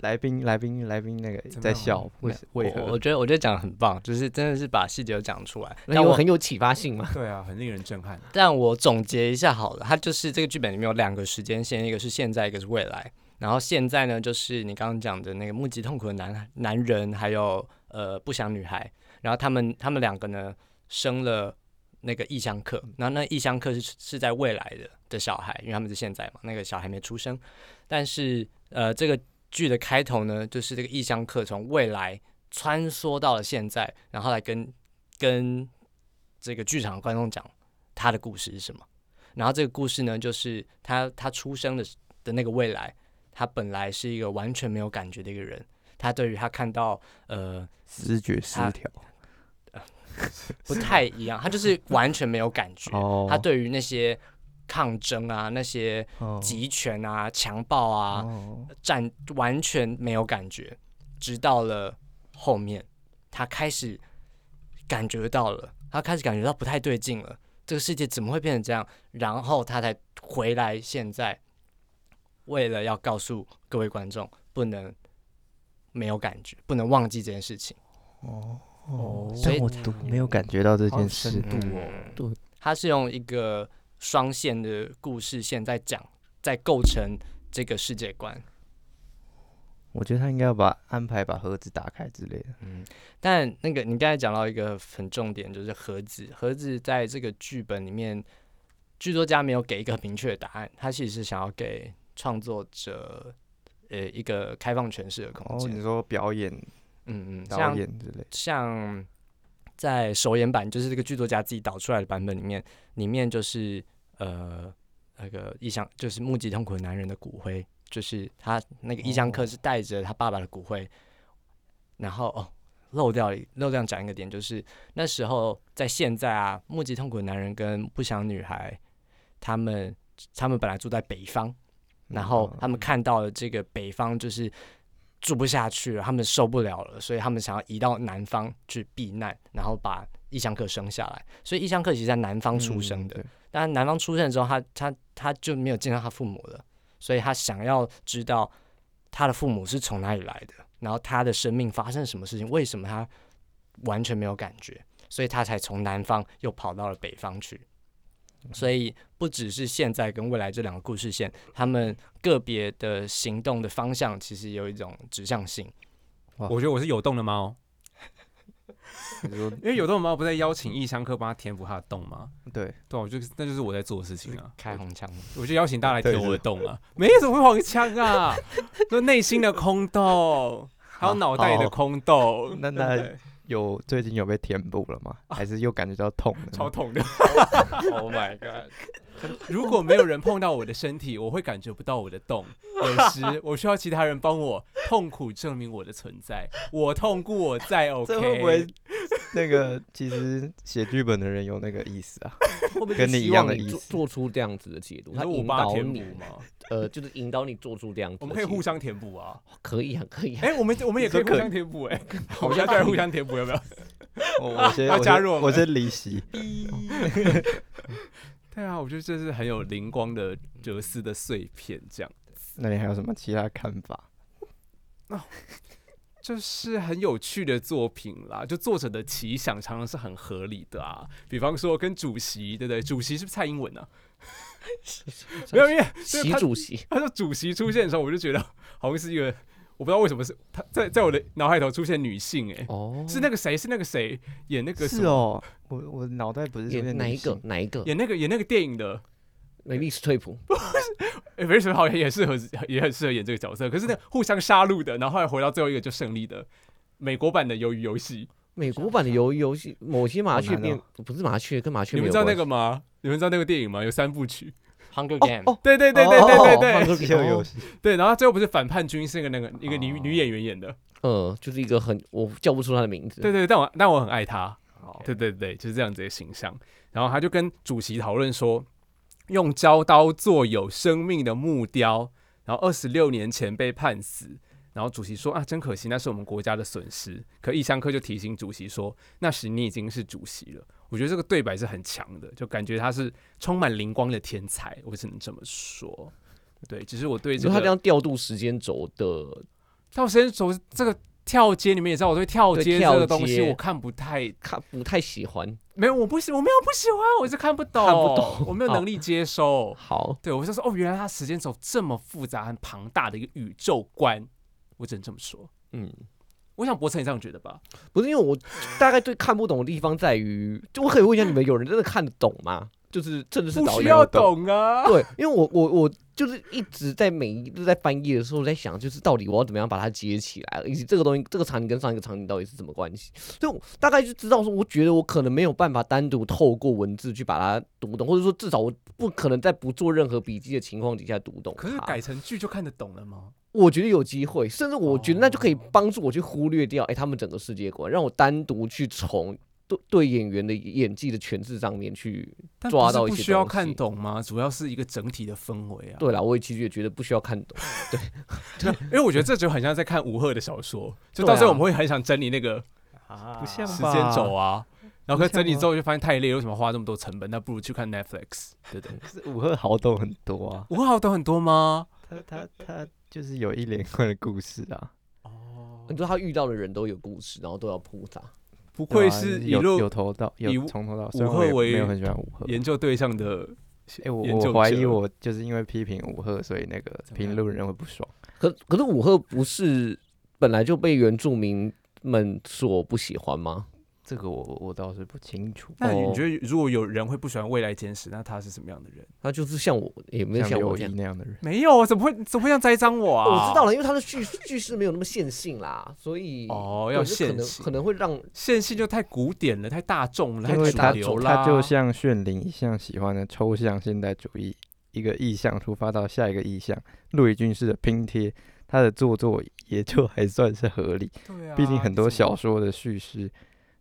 来宾来宾来宾那个在笑，为为何我我？觉得我觉得讲的很棒，就是真的是把细节都讲出来。那但我有很有启发性嘛？对啊，很令人震撼。但我总结一下好了，它就是这个剧本里面有两个时间线，一个是现在，一个是未来。然后现在呢，就是你刚刚讲的那个目击痛苦的男男人，还有呃不祥女孩，然后他们他们两个呢生了那个异乡客，然后那异乡客是是在未来的的小孩，因为他们是现在嘛，那个小孩没出生。但是呃，这个剧的开头呢，就是这个异乡客从未来穿梭到了现在，然后来跟跟这个剧场观众讲他的故事是什么。然后这个故事呢，就是他他出生的的那个未来，他本来是一个完全没有感觉的一个人，他对于他看到呃视觉失调。不太一样，他就是完全没有感觉。哦，他对于那些抗争啊、那些哦集权啊、强暴啊、哦战完全没有感觉，直到了后面，他开始感觉到了，他开始感觉到不太对劲了，这个世界怎么会变成这样？然后他才回来，现在为了要告诉各位观众，不能没有感觉，不能忘记这件事情。哦哦所以我都没有感觉到这件事哦嗯对，他是用一个双线的故事线在讲，在构成这个世界观。我觉得他应该要把安排把盒子打开之类的。嗯，但那个你刚才讲到一个很重点，就是盒子。盒子在这个剧本里面，剧作家没有给一个明确的答案，他其实是想要给创作者呃一个开放诠释的空哦，间。你说表演、嗯嗯，导像演之类。像在首演版，就是这个剧作家自己导出来的版本里面，里面就是呃那个异乡，就是目击痛苦的男人的骨灰，就是他那个异乡客是带着他爸爸的骨灰，然后哦漏掉了漏掉讲一个点，就是那时候在现在啊，目击痛苦的男人跟不祥女孩，他们他们本来住在北方，然后他们看到了这个北方就是住不下去了，他们受不了了，所以他们想要移到南方去避难，然后把异乡客生下来。所以异乡客其实在南方出生的，但南方出生之后，他他他就没有见到他父母了，所以他想要知道他的父母是从哪里来的，然后他的生命发生了什么事情，为什么他完全没有感觉，所以他才从南方又跑到了北方去。所以不只是现在跟未来这两个故事线，他们个别的行动的方向其实有一种指向性。我觉得我是有洞的猫，因为有洞的猫不是在邀请异乡客帮他填补他的洞吗？对，对啊，我就是那就是我在做的事情啊。开红腔，我就邀请大家来填我的洞啊，没怎么会黄腔啊，就内心的空洞，还有脑袋的空洞。那那有最近有被填补了吗？还是又感觉到痛了？超痛的。Oh my god！如果没有人碰到我的身体，我会感觉不到我的洞。有时我需要其他人帮我痛苦证明我的存在。我痛故我在，OK？这会不会那个其实写剧本的人有那个意思啊？会不会跟你一样的意思做做出这样子的解读？他引导帮他填补你，吗？呃，就是引导你做出这样子。我们可以互相填补啊。可以啊，可以啊。哎、我们我们也可以互相填补哎，我们现在互相填补要不要？我我先要加入我先离席。对啊，我觉得这是很有灵光的哲思的碎片，这样那你还有什么其他看法？哦就是很有趣的作品啦。就作者的奇想常常是很合理的啊，比方说跟主席，对不对？主席是不是蔡英文啊？没有，因为习主席，他说主席出现的时候，我就觉得好像是一个，我不知道为什么是他在在我的脑海头出现女性、哎、哦，是那个谁？是那个谁演那个？是哦，我我脑袋不是演哪一个？哪一个？演那个演那个电影的，梅丽史翠普。哎、没什么好像也适合，也很适合演这个角色。可是那互相杀戮的，然后后来回到最后一个就胜利的，美国版的鱿鱼游戏，美国版的鱿鱼游戏，某些麻雀变不是麻雀，跟麻雀你们知道那个吗？你们知道那个电影吗？有三部曲。Hunger Game，、哦对对对对对对对、对，然后最后不是反叛军是个那个一个女、哦女演员演的，呃，就是一个很我叫不出她的名字。对对，但我但我很爱她。好对对对，就是这样子的形象。然后他就跟主席讨论说，用胶刀做有生命的木雕，然后二十六年前被判死。然后主席说啊，真可惜，那是我们国家的损失。可易香科就提醒主席说，那时你已经是主席了。我觉得这个对白是很强的，就感觉他是充满灵光的天才，我只能这么说。对，只是我对这个他这样调度时间轴的，跳时间轴这个跳接，你们也知道，我对跳对接这跳个东西我看不太看不太喜欢。没有，我不喜，我没有不喜欢，我是看不懂，看不懂我没有能力接收。好，对我就说，哦，原来他时间轴这么复杂、很庞大的一个宇宙观，我只能这么说。嗯，我想博成也这样觉得吧？不是因为我大概对看不懂的地方在于，就我可以问一下你们，有人真的看得懂吗？就是真的是导不需要演有懂。懂啊。对，因为我我我就是一直在每一就在翻页的时候在想，就是到底我要怎么样把它接起来，以及这个东西这个场景跟上一个场景到底是什么关系。所以我大概就知道说，我觉得我可能没有办法单独透过文字去把它读懂，或者说至少我不可能在不做任何笔记的情况底下读懂它。可是改成剧就看得懂了吗？我觉得有机会，甚至我觉得那就可以哦帮助我去忽略掉，哎、他们整个世界观，让我单独去从对对演员的演技的诠释上面去抓到一些不需要看懂吗？主要是一个整体的氛围啊。对啦，我也其实也觉得不需要看懂。对因为我觉得这就很像在看吴赫的小说，就到时候我们会很想整理那个啊不像时间轴啊。然后可整理之后就发现太累，为什么花这么多成本？那不如去看 Netflix，对不对？是武赫好懂很多啊，吴赫好懂很多吗？他他他就是有一连贯的故事啊，哦你，说他遇到的人都有故事，然后都要铺杂。不愧是一有有头到有从头到，武虽然我也赫为没有很喜欢五赫。研究对象的哎、我我怀疑我就是因为批评五赫，所以那个评论人会不爽。可可是五赫不是本来就被原住民们所不喜欢吗？这个我我倒是不清楚。那你哦觉得如果有人会不喜欢未来简史，那他是什么样的人？他就是像我，也没有像我一样。那样的人，没有，啊，怎么会怎么会像栽赃我啊？我知道了，因为他的叙叙事没有那么线性啦，所以哦要线性可能会让线性就太古典了，太大众了，太主因为他流啦。他就像炫灵一向喜欢的抽象现代主义，一个意象出发到下一个意象，陆羽军式的拼贴，他的做作也就还算是合理。对啊，毕竟很多小说的叙事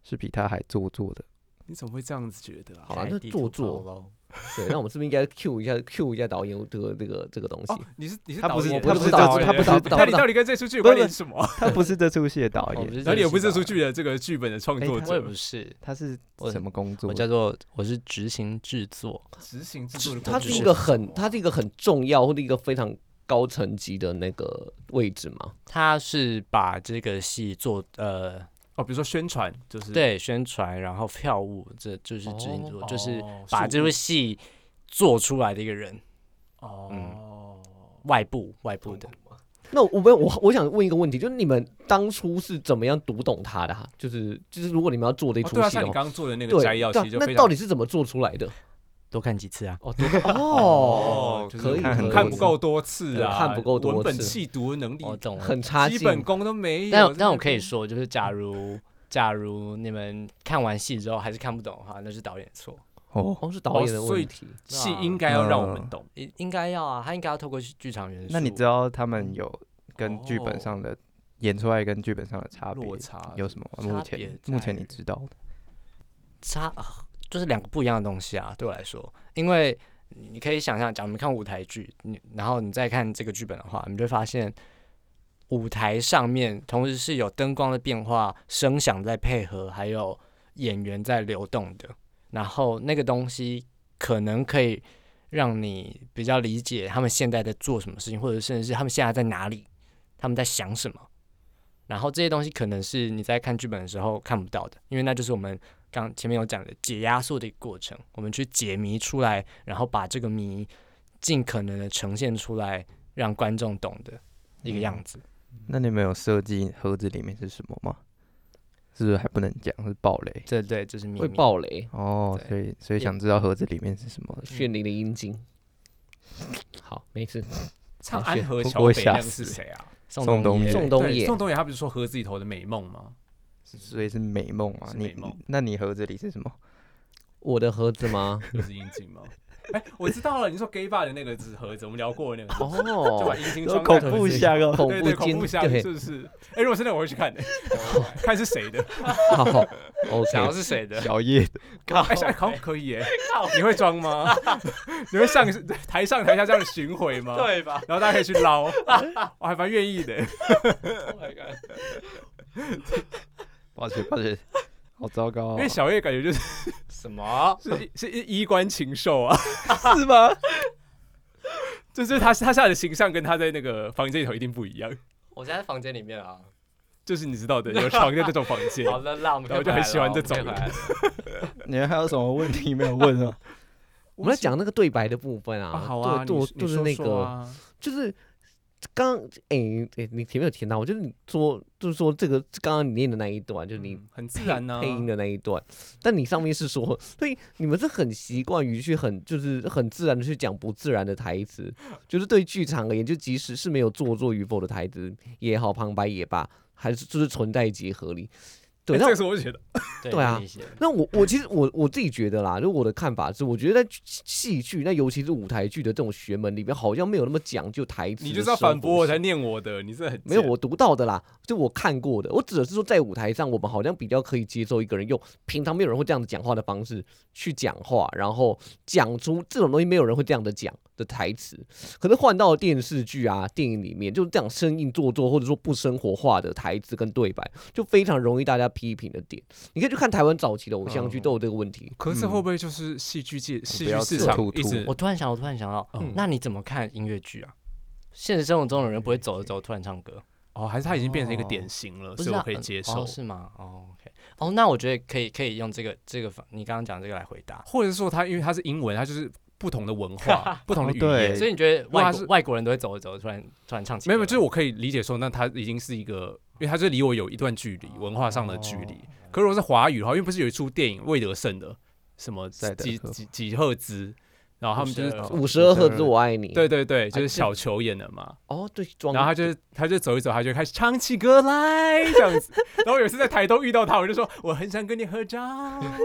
是比他还做作的。你怎么会这样子觉得啊？好啦，那做作。对，那我们是不是应该 Q 一下 Q 一下导演这个这个这个东西？哦，你是你是他不是导演他不是导演他不是那导你到底跟这出剧有关联什么？他不是这出戏的导演，我不是然后你也不是这出剧的这个剧本的创作者我也不，是，他是我什么工作我？叫做我是执行制作，执行制作的工作。它是一个很，他是一个很重要或者一个非常高层级的那个位置嘛。他是把这个戏做呃哦，比如说宣传，就是对宣传，然后票务，这就是执行制作，就是哦把这部戏做出来的一个人，务哦，外部外部的。那我问我我想问一个问题，就是你们当初是怎么样读懂它的、啊？就是就是如果你们要做的一哦对啊，出戏刚刚做的那个其实就非常到底是怎么做出来的？多看几次啊！哦，对 哦，可以看哦可以看不够多次啊，看不够多次文本次细读的能力我懂。很差劲。基本功都没有。但但我可以说，就是假如假如你们看完戏之后还是看不懂的话，那是导演的错。哦，哦是导演的问题。戏应该要让我们嗯懂。应应该要啊，他应该要透过剧场元素。那你知道他们有跟剧本哦上的演出来跟剧本上的差别落差有什么吗？目前目前你知道的？差就是两个不一样的东西啊，对我来说，因为你可以想象，假如你看舞台剧，你然后你再看这个剧本的话，你就会发现舞台上面同时是有灯光的变化、声响在配合，还有演员在流动的，然后那个东西可能可以让你比较理解他们现在在做什么事情，或者甚至是他们现在在哪里，他们在想什么。然后这些东西可能是你在看剧本的时候看不到的，因为那就是我们刚前面有讲的解压缩的一个过程，我们去解谜出来，然后把这个谜尽可能的呈现出来，让观众懂的一个样子。那你们有设计盒子里面是什么吗？是不是还不能讲？是暴雷对对，就是秘会密。爆雷，哦，所以所以想知道盒子里面是什么？炫灵的阴茎。好，没事。唱好安和桥会不会北那个是谁啊？宋冬野宋冬野宋冬野他不是说盒子里头的美梦吗？所以是美梦啊。你是美梦那你盒子里是什么？我的盒子吗？就是阴茎吗？哎，我知道了，你说 gay bar 的那个纸盒子，我们聊过的那个，就把哦，阴茎装在恐怖箱哦。恐怖间恐怖箱对，是不是？哎，如果是那个我会去看的，看是谁的。好 想要，OK。是谁的？小叶的，哎，小好像可以耶，你会装吗？你会上台上台下这样巡回吗？，对吧然后大家可以去捞，我还蛮愿意的。？Oh my god！抱歉抱歉，好糟糕哦。因为小叶感觉就是什么？是是衣冠禽兽啊，是吗？就是他他现在的形象跟他在那个房间里头一定不一样，我现在在房间里面啊。就是你知道的，有床的那种房间。好的，那我们然后就很喜欢这种你们还有什么问题没有问啊？我们在讲那个对白的部分啊，啊，好啊，对，就就是那个，就是刚哎哎，你前面有提到，我觉得你说就是说这个刚刚你念的那一段，就是你嗯很自然呢、配音的那一段，但你上面是说，所以你们是很习惯于去很就是很自然的去讲不自然的台词，就是对剧场而言，就即使是没有做作与否的台词也好，旁白也罢，还是就是存在即合理。对，哎那这个时候我就觉得，对对啊那我我其实我我自己觉得啦，就我的看法是，我觉得在戏剧，那尤其是舞台剧的这种学门里面，好像没有那么讲究台词。你就是要反驳我才。念我的，你是很没有我读到的啦，就我看过的。我指的是说，在舞台上，我们好像比较可以接受一个人用平常没有人会这样子讲话的方式去讲话，然后讲出这种东西没有人会这样的讲的台词。可是换到电视剧啊、电影里面，就是这样生硬做作或者说不生活化的台词跟对白，就非常容易大家批评的点。你可以去看台湾早期的偶像剧嗯都有这个问题。可是会不会就是戏剧界、戏剧市场我突然想，我突然想到，嗯那你怎么看音乐剧啊？现实生活中的人不会走着走突然唱歌，哦，还是他已经变成一个哦典型了，所以我可以接受哦，。是吗？哦，OK，哦，那我觉得可以可以用这个这个方，你刚刚讲这个来回答。或者是说他因为他是英文，他就是不同的文化、不同的语言，所以你觉得外国外国人都会走着走着突然突然唱起歌？没有，没有就是我可以理解说，那他已经是一个，因为他就离我有一段距离，文化上的距离。可如果是华语的话，因为不是有一出电影魏德胜的什么几几几赫兹，然后他们就是五十二赫兹我爱你。对对对，就是啊小球演的嘛。哦，对，然后他就他就走一走，他就开始唱起歌来这样子。然后有一次在台东遇到他，我就说我很想跟你合照。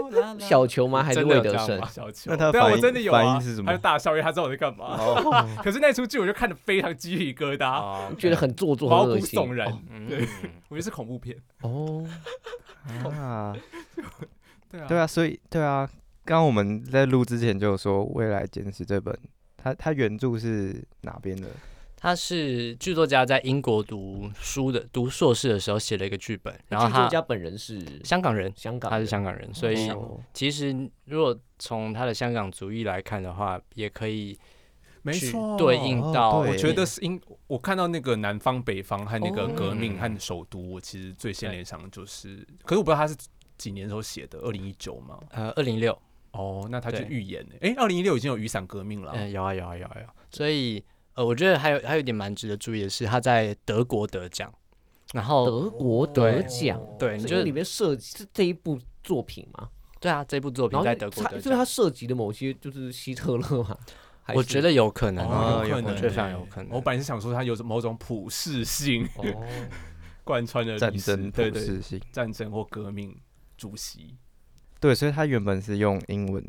小球吗？还是魏德胜？小球，那他对啊，我真的有啊是什么他就大笑，因为他知道我在干嘛。哦，可是那出剧我就看的非常鸡皮疙瘩，哦觉得很做作、毛骨。悚然。嗯对我觉得是恐怖片。哦，啊，对啊，对啊，所以对啊，刚刚我们在录之前就有说《未来简史》这本，它它原著是哪边的？他是剧作家在英国读书的，读硕士的时候写了一个剧本，然后他剧作家本人是香港人，香港他是，香港人，所以哦其实如果从他的香港主义来看的话，也可以去没错，对应哦到。我觉得是因我看到那个南方、北方和那个哦革命嗯和首都，我其实最先联想的就是，可是我不知道他是几年时候写的，二零一九吗？呃，二零六，哦，那他就预言呢？哎，二零一六已经有雨伞革命了啊。嗯，有啊有啊有啊有啊，所以呃，我觉得还有还有一点蛮值得注意的是，他在德国得奖，然后德国得奖，对，你觉得里面涉及是这一部作品吗？对啊，这部作品在德国就是它奖，涉及的某些就是希特勒嘛？我觉得有可能，哦，有可能，可能我觉得非常有可能我本来是想说他有某种普世性哦，贯穿了战争对对，战争或革命主席。对，所以他原本是用英文，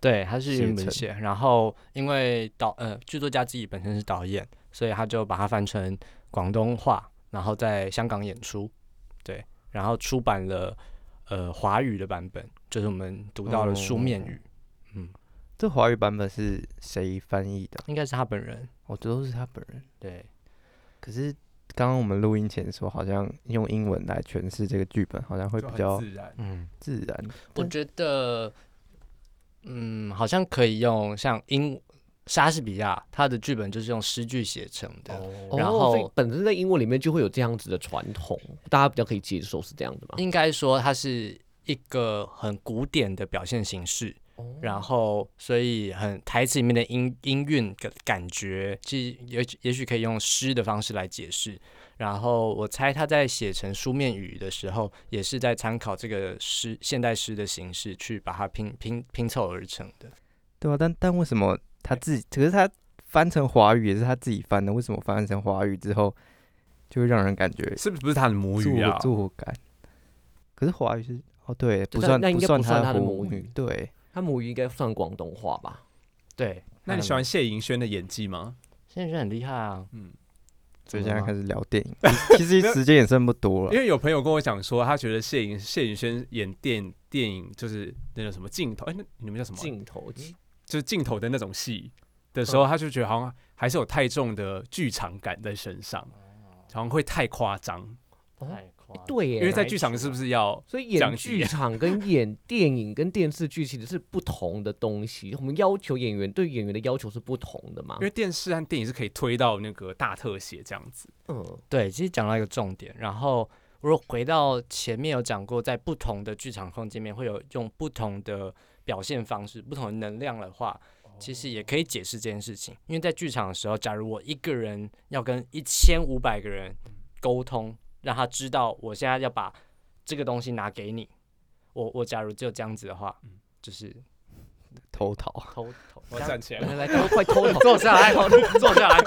对，他是写成原本写，然后因为导呃剧作家自己本身是导演，所以他就把它翻成广东话，然后在香港演出，对，然后出版了呃华语的版本，就是我们读到的书面语，嗯，这华语版本是谁翻译的？应该是他本人，哦，这都是他本人。对，可是刚刚我们录音前说，好像用英文来诠释这个剧本，好像会比较自然。嗯，自然。我觉得，嗯，好像可以用像英莎士比亚他的剧本就是用诗句写成的，然后本身在英文里面就会有这样子的传统，大家比较可以接受，是这样的吗？应该说它是一个很古典的表现形式。然后，所以很台词里面的音音韵感感觉，其实也也许可以用诗的方式来解释。然后我猜他在写成书面语的时候，也是在参考这个诗现代诗的形式去把它拼拼拼凑而成的。对啊，但但为什么他自己？可是他翻成华语也是他自己翻的，为什么翻成华语之后就会让人感觉是不是不是他的母语啊？作感？可是华语是哦，对，不算那应该不算他的的母语对，他母语应该算广东话吧？对，那你喜欢谢盈萱的演技吗？谢盈轩很厉害啊！嗯，所以现在开始始聊电影，其实时间也剩不多了因。为有朋友跟我讲说，他觉得谢颖谢颖轩演电电影就是那个什么镜头，哎、那你们叫什么啊？镜头就是镜头的那种戏的时候，嗯他就觉得好像还是有太重的剧场感在身上，好像会太夸张。夸对耶，因为在剧场是不是要所以演剧 场跟演电影跟电视剧其实是不同的东西。我们要求演员对演员的要求是不同的嘛因？为电视和电影是可以推到那个大特写这样子。嗯，对，其实讲到一个重点，然后如果回到前面有讲过，在不同的剧场空间里面会有用不同的表现方式、不同的能量的话，其实也可以解释这件事情，因为在剧场的时候，假如我一个人要跟一千五百个人沟通，让他知道我现在要把这个东西拿给你，我我假如只有这样子的话，就是偷逃。偷偷我站起来来来来，快偷 逃坐下来，坐下来。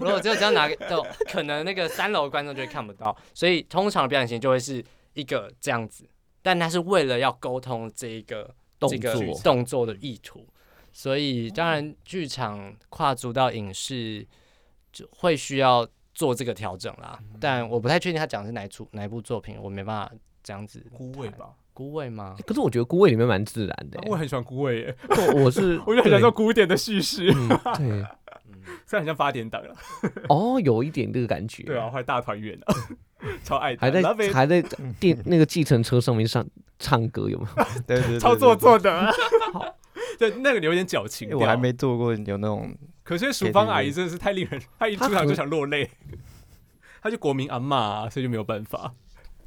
如果只有这样拿给，就可能那个三楼的观众就会看不到，所以通常的表演型就会是一个这样子，但他是为了要沟通这一个动这个作。动作的意图，所以当然剧场跨足到影视就会需要做这个调整啦。但我不太确定他讲的是哪一出哪一部作品，我没办法这样子。孤味？吧，孤味吗？可是我觉得孤味里面蛮自然的欸，我很喜欢孤味耶，我我是 我就很享受古典的叙事，嗯对，虽然很像八点档了，哦，有一点这个感觉，对啊，，还大团圆啊，超爱的，还在还在电那个计程车上面上唱歌有没有？对 对对，超做对作的，对，那个有点矫情我还没做过有那种可是淑芳阿姨真的是太令人，她一出场就想落泪，她就国民阿嬷啊，所以就没有办法。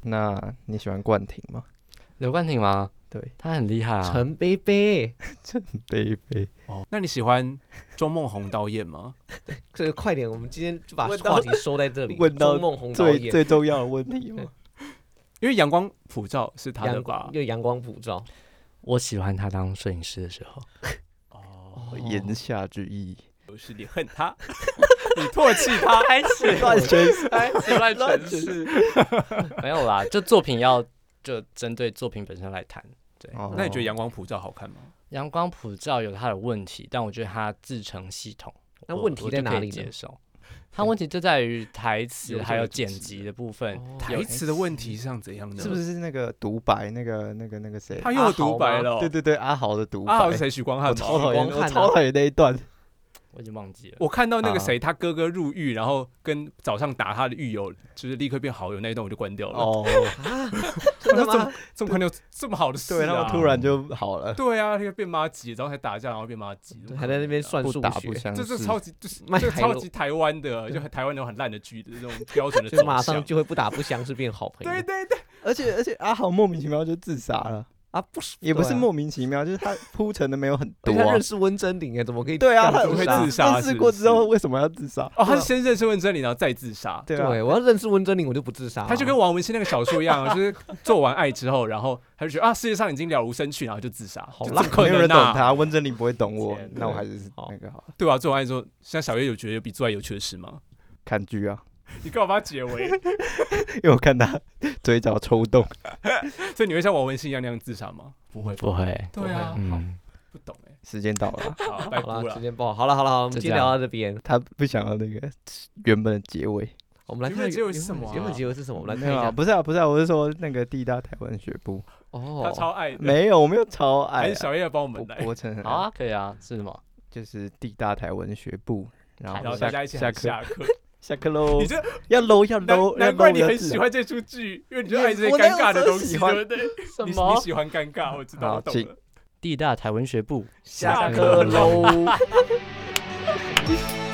那你喜欢冠廷吗？刘冠廷吗？对，他很厉害啊。陈贝贝，陈贝贝，哦，那你喜欢钟梦红导演吗？这个快点，我们今天就把话题收在这里。问到钟梦红导最演，最重要的问题吗？因为阳光普照是他的阳吧光，？又阳光普照，我喜欢他当摄影师的时候。哦，言下之意，就是你恨他，你唾弃他，开始乱诠释，开始乱诠释，没有啦，这作品要就针对作品本身来谈。对，哦那你觉得阳光普照好看吗？阳光普照有它的问题，但我觉得它自成系统。那问题在哪里接受。它问题就在于台词还有剪辑的部分。哦台词的问题是像怎样的？是不是那个独白？那个那个那个谁？他又独白了哦？对对对，阿豪的独白。阿豪是谁？许光汉我吗？超讨厌，超讨厌那一段。我已经忘记了。我看到那个啊谁，他哥哥入狱，然后跟早上打他的狱友，就是立刻变好友那一段，我就关掉了。哦，啊，真的吗？这么快就这么好的事、啊？对，他们突然就好了，对啊，那个变妈鸡，然后才打架，然后变妈吉，对还在那边算数学不打不，相这识。这超级就是 卖这超级台湾的，就台湾那种很烂的剧的这种标准的就走向马上就会不打不相识变好朋友。对对对，而且而且阿豪莫名其妙就自杀了，啊，不是，也不是莫名其妙，就是他铺陈的没有很多啊他认。识温真菱哎，怎么可以对啊，他怎么会自杀认识过之后为什么要自杀？哦，他是先认识温真菱，然后再自杀。对我要认识温真菱，我就不自杀啊。他就跟王文新那个小说一样，就是做完爱之后，然后他就觉得啊，世界上已经了无生趣，然后就自杀。好烂就怎么可没有人？懂他，温真菱不会懂我，那我还是好那个好，对啊，做完爱之后，像小月有觉得有比做爱有趣的事吗？看剧啊，你干嘛把它解围？因为我看他嘴角抽动，所以你会像王文信一样那样自杀吗？不会，不会，对啊，不懂哎。时间到了，好，了，时。间不好，好了好了好了，我们今天聊到这边，他不想要那个原本的结尾。我们来看结尾是什么啊原本结尾是什么？我们来看一下。不是啊，不是啊，我是说那个地大台湾学部，他哦，超爱，没有，我没有超爱还，是小叶要帮我我们来。我承认好啊，可以啊，是什么？就是地大台文学部，然然后大家一起下课喊下课。喽你，这要搂要难搂，要难怪你很喜欢这出剧，因为你就也爱这些尴尬的说东西，喜欢对不对？什你你喜欢尴尬，我知道，请我懂了。地大台文学部下课课喽。